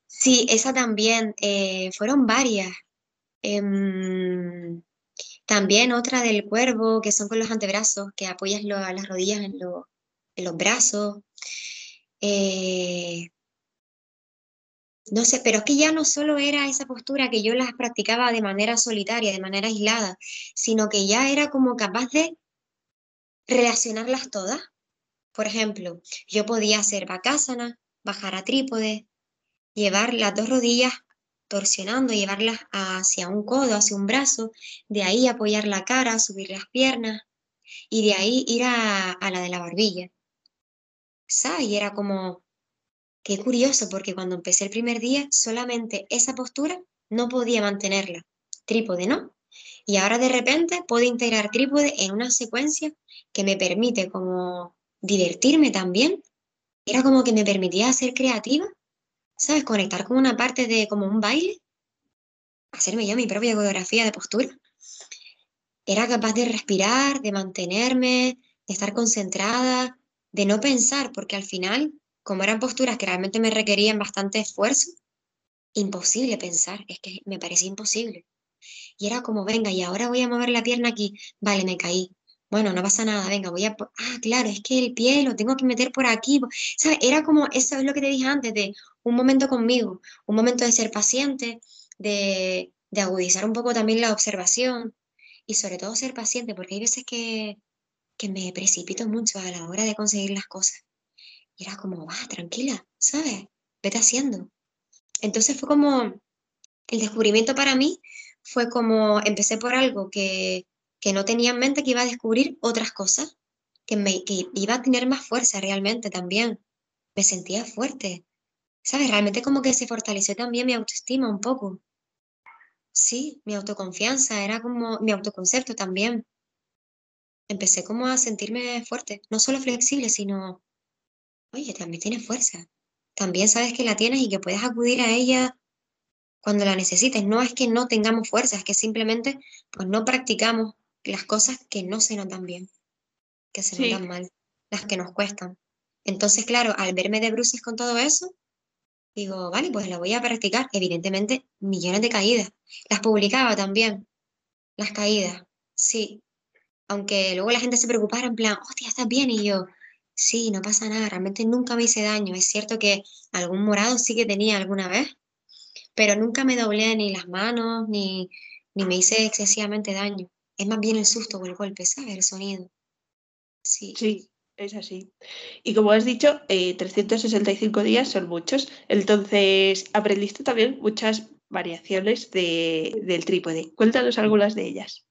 Sí, esa también, eh, fueron varias. Em, también otra del cuervo, que son con los antebrazos, que apoyas las rodillas en, en los brazos. Eh, no sé, pero es que ya no solo era esa postura que yo las practicaba de manera solitaria, de manera aislada, sino que ya era como capaz de relacionarlas todas. Por ejemplo, yo podía hacer bakasana, bajar a trípode, llevar las dos rodillas torsionando, llevarlas hacia un codo, hacia un brazo, de ahí apoyar la cara, subir las piernas y de ahí ir a, a la de la barbilla. ¿Sabes? Y era como, Qué curioso, porque cuando empecé el primer día, solamente esa postura no podía mantenerla. Trípode, ¿no? Y ahora de repente puedo integrar trípode en una secuencia que me permite como divertirme también. Era como que me permitía ser creativa, ¿sabes? Conectar con una parte de como un baile, hacerme yo mi propia coreografía de postura. Era capaz de respirar, de mantenerme, de estar concentrada, de no pensar, porque al final como eran posturas que realmente me requerían bastante esfuerzo, imposible pensar, es que me parecía imposible. Y era como, venga, y ahora voy a mover la pierna aquí, vale, me caí. Bueno, no pasa nada, venga, voy a... Ah, claro, es que el pie lo tengo que meter por aquí. ¿Sabes? Era como, eso es lo que te dije antes, de un momento conmigo, un momento de ser paciente, de, de agudizar un poco también la observación y sobre todo ser paciente, porque hay veces que, que me precipito mucho a la hora de conseguir las cosas. Y era como, va, tranquila, ¿sabes? Vete haciendo. Entonces fue como, el descubrimiento para mí fue como, empecé por algo que, que no tenía en mente que iba a descubrir otras cosas, que, me, que iba a tener más fuerza realmente también. Me sentía fuerte, ¿sabes? Realmente como que se fortaleció también mi autoestima un poco. Sí, mi autoconfianza, era como mi autoconcepto también. Empecé como a sentirme fuerte, no solo flexible, sino oye, también tienes fuerza. También sabes que la tienes y que puedes acudir a ella cuando la necesites. No es que no tengamos fuerza, es que simplemente pues no practicamos las cosas que no se notan bien, que se notan mal, las que nos cuestan. Entonces, claro, al verme de bruces con todo eso, digo, vale, pues la voy a practicar. Evidentemente, millones de caídas. Las publicaba también, las caídas, sí. Aunque luego la gente se preocupara en plan, hostia, estás bien, y yo, Sí, no pasa nada, realmente nunca me hice daño. Es cierto que algún morado sí que tenía alguna vez, pero nunca me doblé ni las manos, ni, ni me hice excesivamente daño. Es más bien el susto o el golpe, ¿sabes? El sonido. Sí. Sí, es así. Y como has dicho, 365 eh, días son muchos. Entonces, aprendiste también muchas variaciones de, del trípode. Cuéntanos algunas de ellas.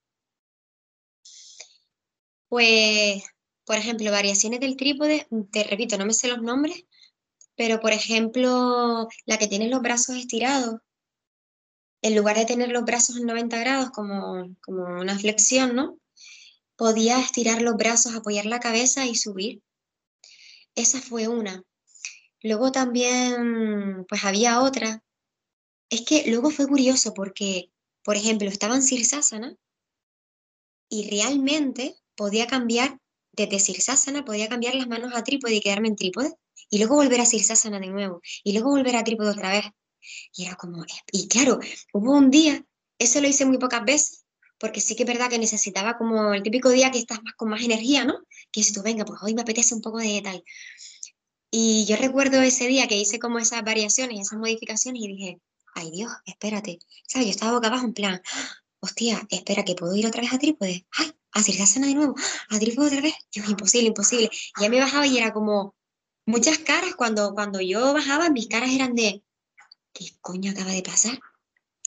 Pues por ejemplo, variaciones del trípode, te repito, no me sé los nombres, pero por ejemplo, la que tiene los brazos estirados, en lugar de tener los brazos en 90 grados como, como una flexión, ¿no? Podía estirar los brazos, apoyar la cabeza y subir. Esa fue una. Luego también, pues había otra. Es que luego fue curioso porque, por ejemplo, estaba en Sirsasana y realmente podía cambiar desde Sirsasana podía cambiar las manos a trípode y quedarme en trípode, y luego volver a Sirsasana de nuevo, y luego volver a trípode otra vez. Y era como, y claro, hubo un día, eso lo hice muy pocas veces, porque sí que es verdad que necesitaba como el típico día que estás más con más energía, ¿no? Que si tú, venga, pues hoy me apetece un poco de detalle. Y yo recuerdo ese día que hice como esas variaciones, esas modificaciones y dije, ay Dios, espérate. ¿Sabes? Yo estaba boca abajo en plan, hostia, espera, que puedo ir otra vez a trípode. Ay, a Sirsasana de nuevo, [gasps] a trípode otra vez. Yo, imposible, imposible. Y ya me bajaba y era como muchas caras. Cuando, cuando yo bajaba, mis caras eran de, ¿qué coño acaba de pasar?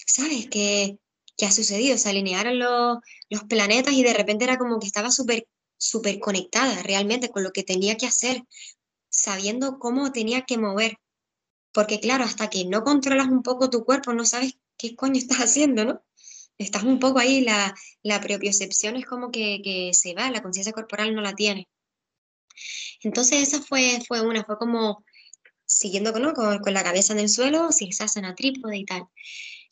¿Sabes? Que ¿qué ha sucedido? Se alinearon los, los planetas y de repente era como que estaba súper súper conectada realmente con lo que tenía que hacer, sabiendo cómo tenía que mover. Porque claro, hasta que no controlas un poco tu cuerpo, no sabes qué coño estás haciendo, ¿no? Estás un poco ahí, la, la propiocepción es como que, que se va, la conciencia corporal no la tiene. Entonces esa fue, fue una, fue como siguiendo ¿no? con, con la cabeza en el suelo, si se hacen a trípode y tal.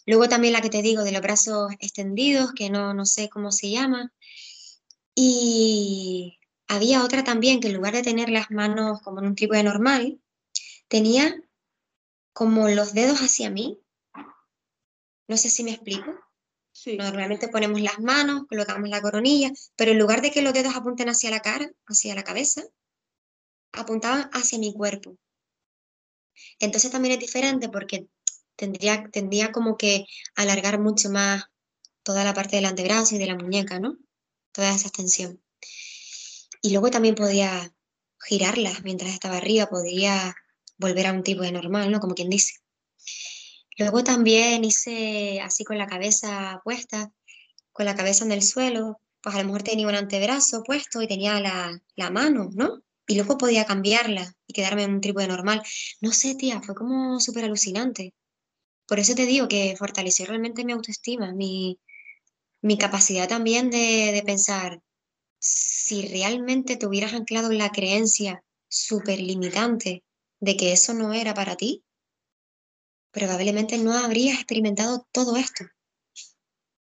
Luego también la que te digo de los brazos extendidos, que no, no sé cómo se llama. Y había otra también que en lugar de tener las manos como en un trípode normal, tenía como los dedos hacia mí. No sé si me explico. Normalmente ponemos las manos, colocamos la coronilla, pero en lugar de que los dedos apunten hacia la cara, hacia la cabeza, apuntaban hacia mi cuerpo. Entonces también es diferente porque tendría, tendría como que alargar mucho más toda la parte del antebrazo y de la muñeca, ¿no? Toda esa extensión. Y luego también podía girarlas mientras estaba arriba, podría volver a un tipo de normal, ¿no? Como quien dice. Luego también hice así con la cabeza puesta, con la cabeza en el suelo, pues a lo mejor tenía un antebrazo puesto y tenía la, la mano, ¿no? Y luego podía cambiarla y quedarme en un trípode normal. No sé, tía, fue como súper alucinante. Por eso te digo que fortaleció realmente mi autoestima, mi, mi capacidad también de, de pensar, si realmente te hubieras anclado la creencia súper limitante de que eso no era para ti, probablemente no habrías experimentado todo esto,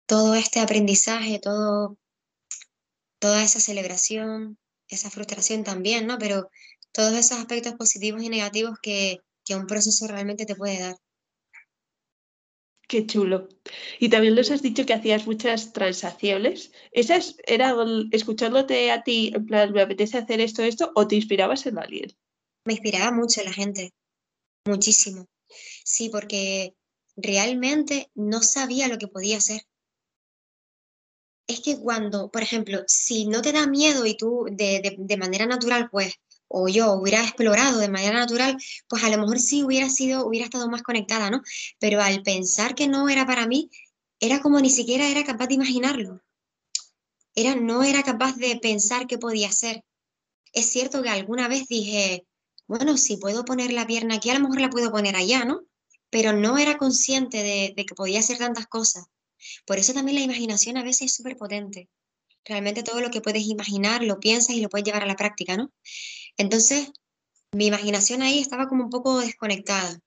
todo este aprendizaje, todo, toda esa celebración, esa frustración también, ¿no? Pero todos esos aspectos positivos y negativos que, que un proceso realmente te puede dar. Qué chulo. Y también nos has dicho que hacías muchas transacciones. ¿Esas era escuchándote a ti, en plan, me apetece hacer esto, esto, o te inspirabas en alguien? Me inspiraba mucho la gente, muchísimo. Sí, porque realmente no sabía lo que podía hacer. Es que cuando, por ejemplo, si no te da miedo y tú de, de, manera natural, pues, o yo hubiera explorado de manera natural, pues a lo mejor sí hubiera sido, hubiera estado más conectada, ¿no? Pero al pensar que no era para mí, era como ni siquiera era capaz de imaginarlo. Era, no era capaz de pensar qué podía hacer. Es cierto que alguna vez dije, bueno, si puedo poner la pierna aquí, a lo mejor la puedo poner allá, ¿no? Pero no era consciente de, que podía hacer tantas cosas. Por eso también la imaginación a veces es súper potente. Realmente todo lo que puedes imaginar lo piensas y lo puedes llevar a la práctica, ¿no? Entonces, mi imaginación ahí estaba como un poco desconectada.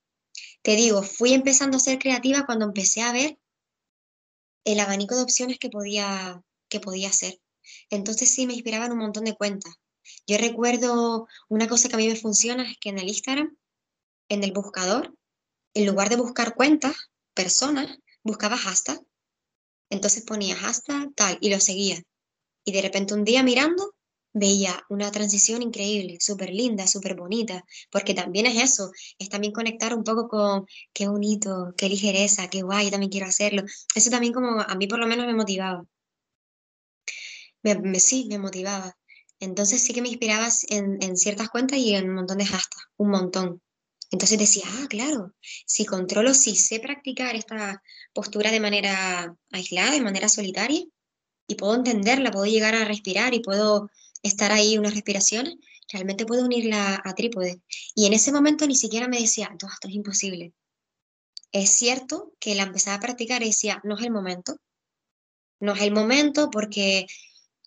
Te digo, fui empezando a ser creativa cuando empecé a ver el abanico de opciones que podía, que podía hacer. Entonces sí me inspiraban un montón de cuentas. Yo recuerdo una cosa que a mí me funciona es que en el Instagram, en el buscador, en lugar de buscar cuentas, personas, buscaba hashtag. Entonces ponía hashtag tal y lo seguía. Y de repente un día mirando, veía una transición increíble, súper linda, súper bonita, porque también es eso, es también conectar un poco con qué bonito, qué ligereza, qué guay, también quiero hacerlo. Eso también como a mí por lo menos me motivaba. Me, sí, me motivaba. Entonces sí que me inspirabas en, en ciertas cuentas y en un montón de hashtags, un montón. Entonces decía, ah, claro, si controlo, si sé practicar esta postura de manera aislada, de manera solitaria, y puedo entenderla, puedo llegar a respirar y puedo estar ahí unas respiraciones, realmente puedo unirla a trípode. Y en ese momento ni siquiera me decía, no, esto es imposible. Es cierto que la empezaba a practicar y decía, no es el momento. No es el momento porque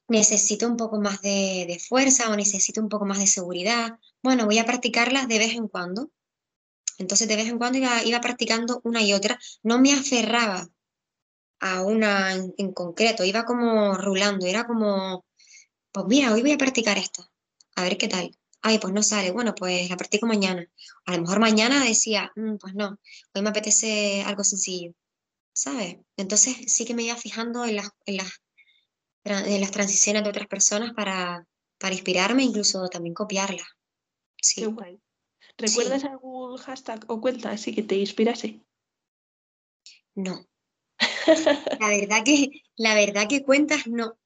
necesito un poco más de, fuerza o necesito un poco más de seguridad. Bueno, voy a practicarlas de vez en cuando. Entonces de vez en cuando iba, practicando una y otra. No me aferraba a una en, concreto, iba como rulando, era como, pues mira, hoy voy a practicar esta, a ver qué tal. Ay, pues no sale, bueno, pues la practico mañana. A lo mejor mañana decía, mm, pues no, hoy me apetece algo sencillo, ¿sabes? Entonces sí que me iba fijando en las, en las de las transiciones de otras personas para, para inspirarme, incluso también copiarlas. Sí. ¿Recuerdas algún hashtag o cuenta así que te inspirase? No. [laughs] la verdad que, la verdad que cuentas no.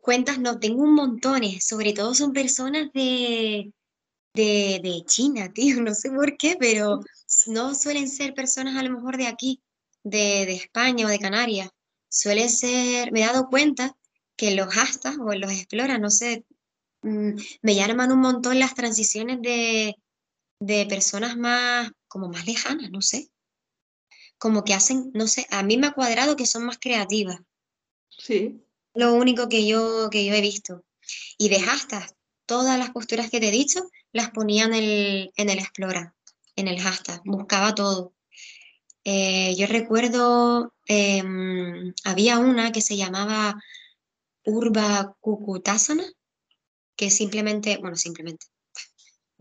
Cuentas no, tengo un montón, sobre todo son personas de, de, de China, [laughs] tío, no sé por qué, pero no suelen ser personas a lo mejor de aquí. de, de España o de Canarias, suele ser, me he dado cuenta que los hashtags o los explora, no sé, mm, me llaman un montón las transiciones de, de personas más, como más lejanas, no sé. Como que hacen, no sé, a mí me ha cuadrado que son más creativas. Sí. Lo único que yo, que yo he visto. Y de hashtags, todas las posturas que te he dicho, las ponía en el, en el Explora, en el hashtag, buscaba todo. Eh, yo recuerdo, em, había una que se llamaba Urba Kukutasana, que simplemente, bueno, simplemente,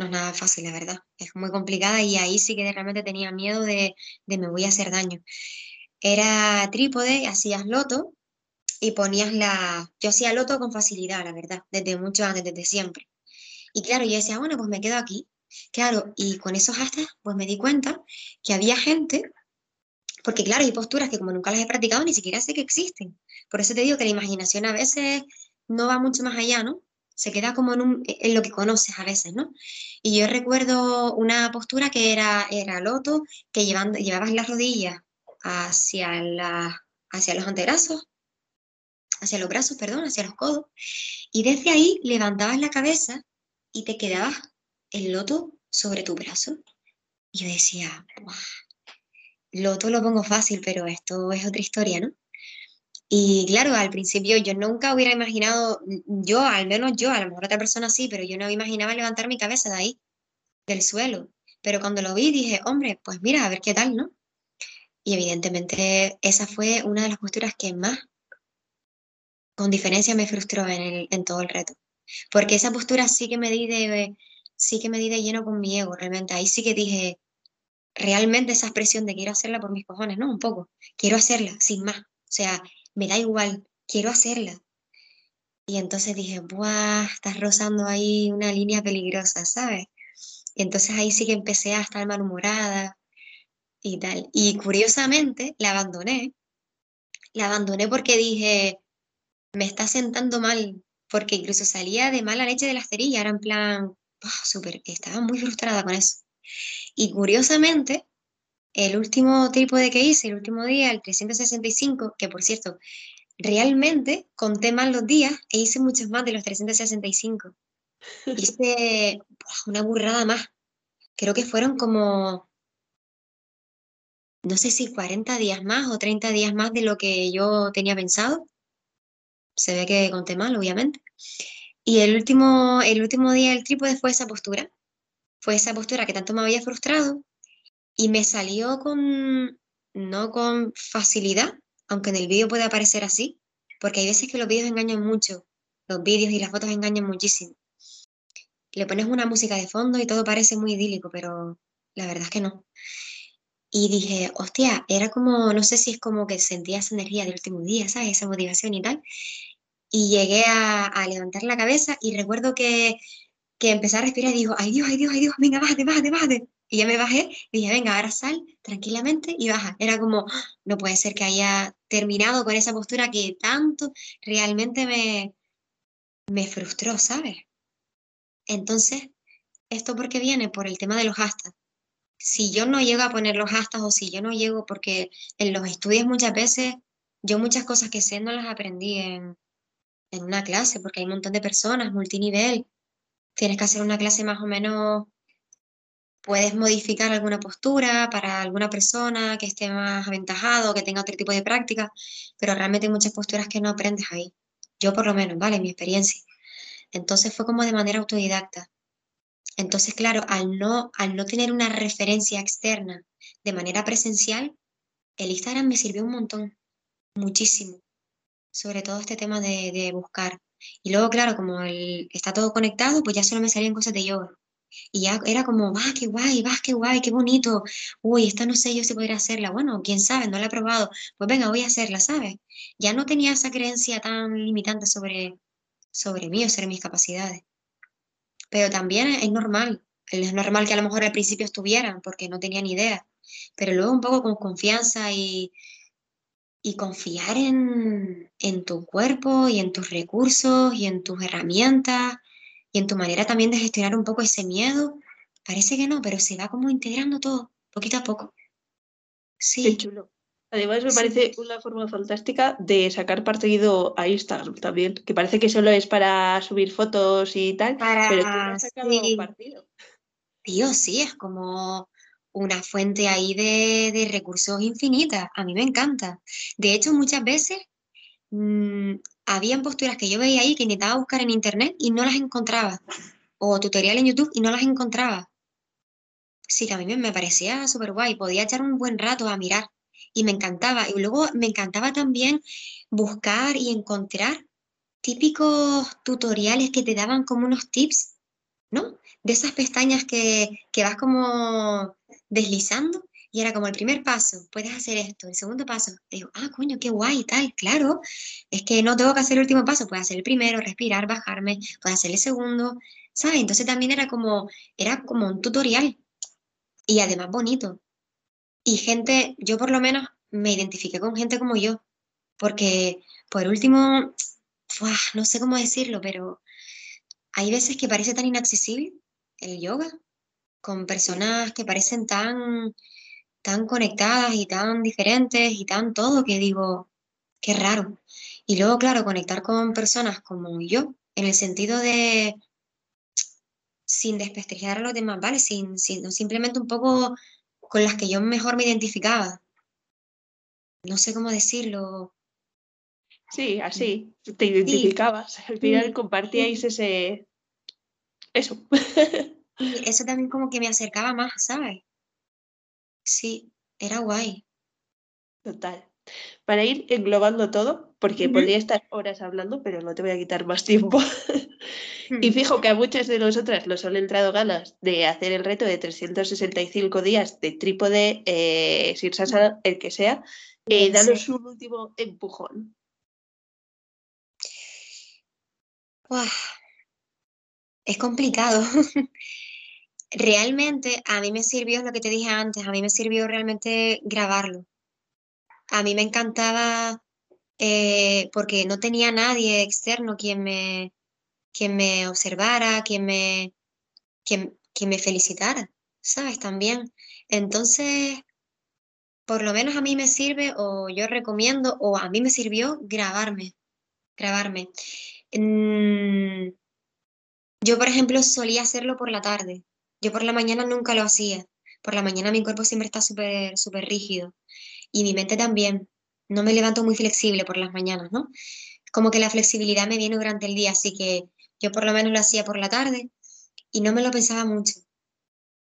no es nada fácil, la verdad, es muy complicada y ahí sí que realmente tenía miedo de, de me voy a hacer daño. Era trípode, hacías loto y ponías la... Yo hacía loto con facilidad, la verdad, desde mucho antes, desde siempre. Y claro, yo decía, bueno, pues me quedo aquí. Claro, y con esos hashtags, pues me di cuenta que había gente, porque claro, hay posturas que como nunca las he practicado, ni siquiera sé que existen. Por eso te digo que la imaginación a veces no va mucho más allá, ¿no? Se queda como en, un, en lo que conoces a veces, ¿no? Y yo recuerdo una postura que era, era loto, que llevando, llevabas las rodillas hacia, la, hacia los antebrazos, hacia los brazos, perdón, hacia los codos, y desde ahí levantabas la cabeza y te quedabas el loto sobre tu brazo. Y yo decía, loto lo pongo fácil, pero esto es otra historia, ¿no? Y claro, al principio yo nunca hubiera imaginado, yo, al menos yo, a lo mejor otra persona sí, pero yo no imaginaba levantar mi cabeza de ahí, del suelo. Pero cuando lo vi dije, hombre, pues mira, a ver qué tal, ¿no? Y evidentemente esa fue una de las posturas que más, con diferencia, me frustró en, el, en todo el reto. Porque esa postura sí que me di de, sí que me di de lleno con mi ego, realmente. Ahí sí que dije, realmente esa expresión de quiero hacerla por mis cojones, ¿no? Un poco. Quiero hacerla, sin más. O sea, me da igual, quiero hacerla. Y entonces dije, ¡buah! Estás rozando ahí una línea peligrosa, ¿sabes? Y entonces ahí sí que empecé a estar malhumorada y tal. Y curiosamente la abandoné. La abandoné porque dije, me está sentando mal, porque incluso salía de mala leche de la cerilla, era en plan, súper, estaba muy frustrada con eso. Y curiosamente, el último de que hice, el último día, el 365, que por cierto, realmente conté mal los días e hice muchos más de los 365. [laughs] Hice una burrada más. Creo que fueron como, no sé si 40 días más o 30 días más de lo que yo tenía pensado. Se ve que conté mal, obviamente. Y el último, el último día del trípode fue esa postura. Fue esa postura que tanto me había frustrado y me salió con, no con facilidad, aunque en el vídeo puede aparecer así, porque hay veces que los vídeos engañan mucho, los vídeos y las fotos engañan muchísimo. Le pones una música de fondo y todo parece muy idílico, pero la verdad es que no. Y dije, hostia, era como, no sé si es como que sentía esa energía del último día, ¿sabes? Esa motivación y tal. Y llegué a, levantar la cabeza y recuerdo que, que empecé a respirar y digo, ay Dios, ay Dios, ay Dios, venga, bájate, bájate, bájate. Y ya me bajé y dije, venga, ahora sal tranquilamente y baja. Era como, no puede ser que haya terminado con esa postura que tanto realmente me, me frustró, ¿sabes? Entonces, ¿esto por qué viene? Por el tema de los hashtags. Si yo no llego a poner los hashtags o si yo no llego, porque en los estudios muchas veces, yo muchas cosas que sé no las aprendí en, en una clase, porque hay un montón de personas, multinivel. Tienes que hacer una clase más o menos, puedes modificar alguna postura para alguna persona que esté más aventajado, que tenga otro tipo de práctica, pero realmente hay muchas posturas que no aprendes ahí. Yo por lo menos, ¿vale? Mi experiencia. Entonces fue como de manera autodidacta. Entonces, claro, al no, al no tener una referencia externa de manera presencial, el Instagram me sirvió un montón, muchísimo sobre todo este tema de, buscar. Y luego, claro, como el, está todo conectado, pues ya solo me salían cosas de yoga. Y ya era como, va, qué guay, va, qué guay, qué bonito. Uy, esta no sé yo si podría hacerla. Bueno, quién sabe, no la he probado. Pues venga, voy a hacerla, ¿sabes? Ya no tenía esa creencia tan limitante sobre, sobre mí o sobre mis capacidades. Pero también es normal. Es normal que a lo mejor al principio estuvieran porque no tenían idea. Pero luego un poco con confianza y, y confiar en, en, tu cuerpo y en tus recursos y en tus herramientas y en tu manera también de gestionar un poco ese miedo. Parece que no, pero se va como integrando todo, poquito a poco. Sí. chulo. Además, me parece una forma fantástica de sacar partido a Instagram también, que parece que solo es para subir fotos y tal, pero tú has sacado partido. Tío, sí, es como una fuente ahí de, recursos infinitas. A mí me encanta. De hecho, muchas veces mmm, habían posturas que yo veía ahí que intentaba buscar en internet y no las encontraba. O tutoriales en YouTube y no las encontraba. Sí, que a mí me parecía súper guay. Podía echar un buen rato a mirar y me encantaba. Y luego me encantaba también buscar y encontrar típicos tutoriales que te daban como unos tips, ¿no? De esas pestañas que, que vas como deslizando y era como el primer paso, puedes hacer esto, el segundo paso, digo, ah, coño, qué guay, tal, claro, es que no tengo que hacer el último paso, puedo hacer el primero, respirar, bajarme, puedo hacer el segundo, ¿sabes? Entonces también era como, era como un tutorial y además bonito. Y gente, yo por lo menos me identifiqué con gente como yo, porque por último, no sé cómo decirlo, pero hay veces que parece tan inaccesible el yoga, con personas que parecen tan, tan conectadas y tan diferentes y tan todo que digo, qué raro. Y luego, claro, conectar con personas como yo, en el sentido de, sin desprestigiar a los demás, ¿vale? Sin, sin, simplemente un poco con las que yo mejor me identificaba. No sé cómo decirlo. Sí, así, te identificabas. Al final compartíais ese... Eso. Y eso también como que me acercaba más, ¿sabes? Sí, era guay. Total. Para ir englobando todo, porque podría estar horas hablando, pero no te voy a quitar más tiempo. [laughs] y hmm. fijo que a muchas de nosotras nos han entrado ganas de hacer el reto de 365 días de trípode, eh, Sirsasa, el que sea. Eh, danos un último empujón. Es complicado. [laughs] realmente a mí me sirvió lo que te dije antes, a mí me sirvió realmente grabarlo. A mí me encantaba eh, porque no tenía nadie externo quien me, quien me observara, quien me, quien, me felicitara, ¿sabes? También. Entonces, por lo menos a mí me sirve o yo recomiendo o a mí me sirvió grabarme, grabarme. Mm, yo, por ejemplo, solía hacerlo por la tarde. Yo por la mañana nunca lo hacía. Por la mañana mi cuerpo siempre está súper, súper rígido. Y mi mente también. No me levanto muy flexible por las mañanas, ¿no? Como que la flexibilidad me viene durante el día, así que yo por lo menos lo hacía por la tarde y no me lo pensaba mucho.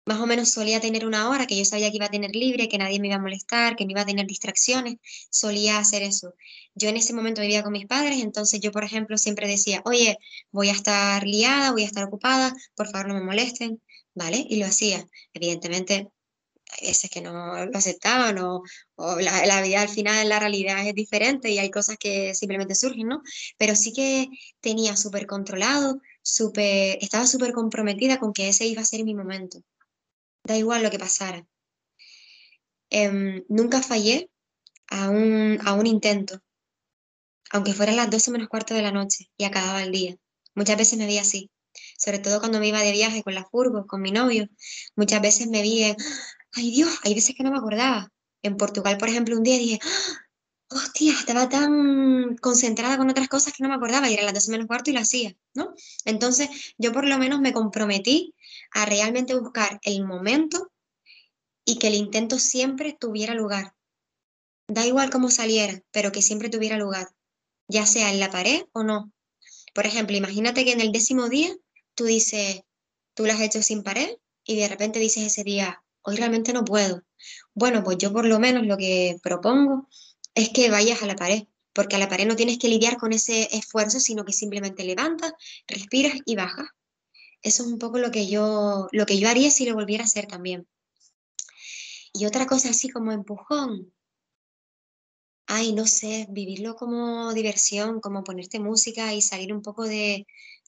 Más o menos solía tener una hora que yo sabía que iba a tener libre, que nadie me iba a molestar, que no iba a tener distracciones. Solía hacer eso. Yo en ese momento vivía con mis padres, entonces yo, por ejemplo, siempre decía, oye, voy a estar liada, voy a estar ocupada, por favor no me molesten. ¿Vale? Y lo hacía. Evidentemente, hay veces que no lo aceptaban o, la, vida al final, la realidad es diferente y hay cosas que simplemente surgen, ¿no? Pero sí que tenía súper controlado, super, estaba súper comprometida con que ese iba a ser mi momento. Da igual lo que pasara. Em, nunca fallé a un, a un intento, aunque fueran las 12 menos cuarto de la noche y acababa el día. Muchas veces me veía así sobre todo cuando me iba de viaje con la furgo, con mi novio. Muchas veces me vi en, ay Dios, hay veces que no me acordaba. En Portugal, por ejemplo, un día dije, hostia, estaba tan concentrada con otras cosas que no me acordaba y era las 12 menos cuarto y lo hacía, ¿no? Entonces, yo por lo menos me comprometí a realmente buscar el momento y que el intento siempre tuviera lugar. Da igual cómo saliera, pero que siempre tuviera lugar, ya sea en la pared o no. Por ejemplo, imagínate que en el décimo día tú dices, tú lo has hecho sin pared y de repente dices ese día, hoy realmente no puedo. Bueno, pues yo por lo menos lo que propongo es que vayas a la pared, porque a la pared no tienes que lidiar con ese esfuerzo, sino que simplemente levantas, respiras y bajas. Eso es un poco lo que yo, lo que yo haría si lo volviera a hacer también. Y otra cosa así como empujón. Ay, no sé, vivirlo como diversión, como ponerte música y salir un poco de,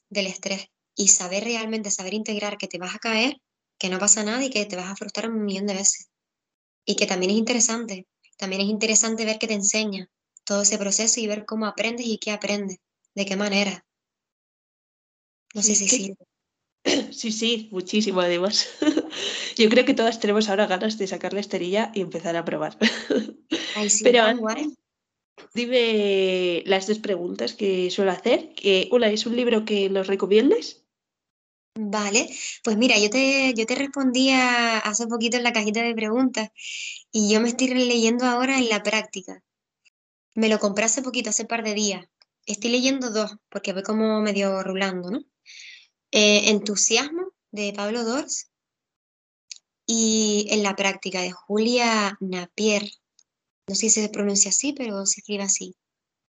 del estrés y saber realmente, saber integrar que te vas a caer, que no pasa nada y que te vas a frustrar un millón de veces. Y que también es interesante, también es interesante ver que te enseña todo ese proceso y ver cómo aprendes y qué aprendes, de qué manera. No sé si sirve. [clears throat] Sí, sí, muchísimo además. [laughs] Yo creo que todas tenemos ahora ganas de sacar la esterilla y empezar a probar. [laughs] Ay, sí, Pero guay. dime las dos preguntas que suelo hacer. Que una es un libro que nos recomiendes. Vale, pues mira, yo te, yo te respondía hace poquito en la cajita de preguntas y yo me estoy leyendo ahora en la práctica. Me lo compré hace poquito, hace par de días. Estoy leyendo dos, porque voy como medio rulando, ¿no? Eh, Entusiasmo, de Pablo Dors, y En la práctica, de Julia Napier. No sé si se pronuncia así, pero se escribe así.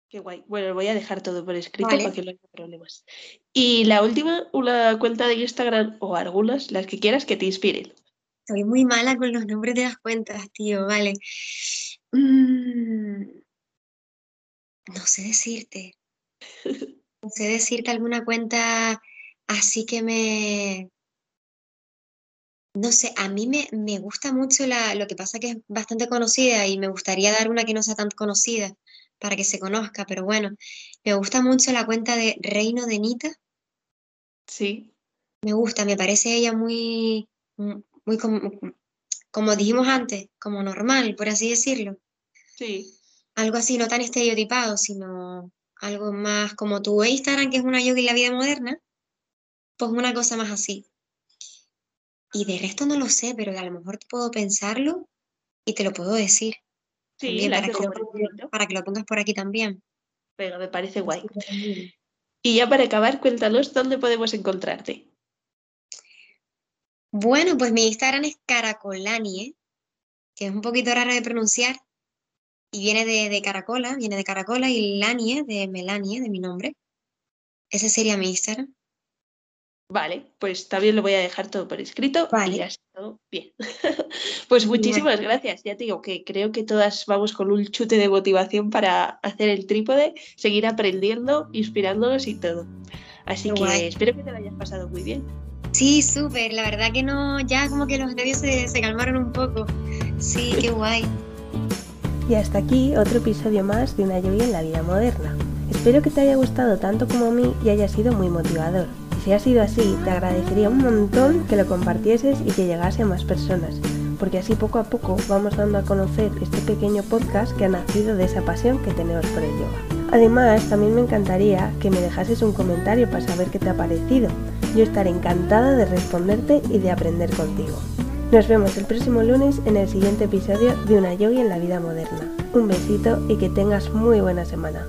Qué guay. Bueno, voy a dejar todo por escrito Vale. para que no haya problemas. Y la última, una cuenta de Instagram o algunas, las que quieras que te inspiren. Soy muy mala con los nombres de las cuentas, tío, vale. Mm, no sé decirte. No sé decirte alguna cuenta así que me... No sé, a mí me, me gusta mucho la, lo que pasa que es bastante conocida y me gustaría dar una que no sea tan conocida para que se conozca, pero bueno, me gusta mucho la cuenta de Reino de Nita, Sí, me gusta, me parece ella muy, mm, muy como, como dijimos antes, como normal, por así decirlo. sí. Algo así, no tan estereotipado, sino algo más como tu Instagram, que es una yoga y la vida moderna, pues una cosa más así. Y de resto no lo sé, pero a lo mejor te puedo pensarlo y te lo puedo decir Sí, para que, lo pongas, escrito. para que lo pongas por aquí también. Venga, me parece guay. Y ya para acabar, cuéntanos dónde podemos encontrarte. Bueno, pues mi Instagram es Caracolanie, que es un poquito raro de pronunciar y viene de, de Caracola, viene de Caracola y Lanie, de Melanie, de mi nombre. Ese sería mi Instagram. Vale, pues también lo voy a dejar todo por escrito y Vale. ya está todo bien. [laughs] pues muchísimas gracias. Ya te digo que creo que todas vamos con un chute de motivación para hacer el trípode, seguir aprendiendo, inspirándonos y todo. Así que espero que te lo hayas pasado muy bien. Sí, súper, la verdad que no, ya como que los nervios se, se calmaron un poco. Sí, qué guay. Y hasta aquí otro episodio más de una lluvia en la vida moderna. Espero que te haya gustado tanto como a mí y haya sido muy motivador. Si ha sido así, te agradecería un montón que lo compartieses y que llegase a más personas, porque así poco a poco vamos dando a conocer este pequeño podcast que ha nacido de esa pasión que tenemos por el yoga. Además, también me encantaría que me dejases un comentario para saber qué te ha parecido. Yo estaré encantada de responderte y de aprender contigo. Nos vemos el próximo lunes en el siguiente episodio de Una Yogi en la vida moderna. Un besito y que tengas muy buena semana.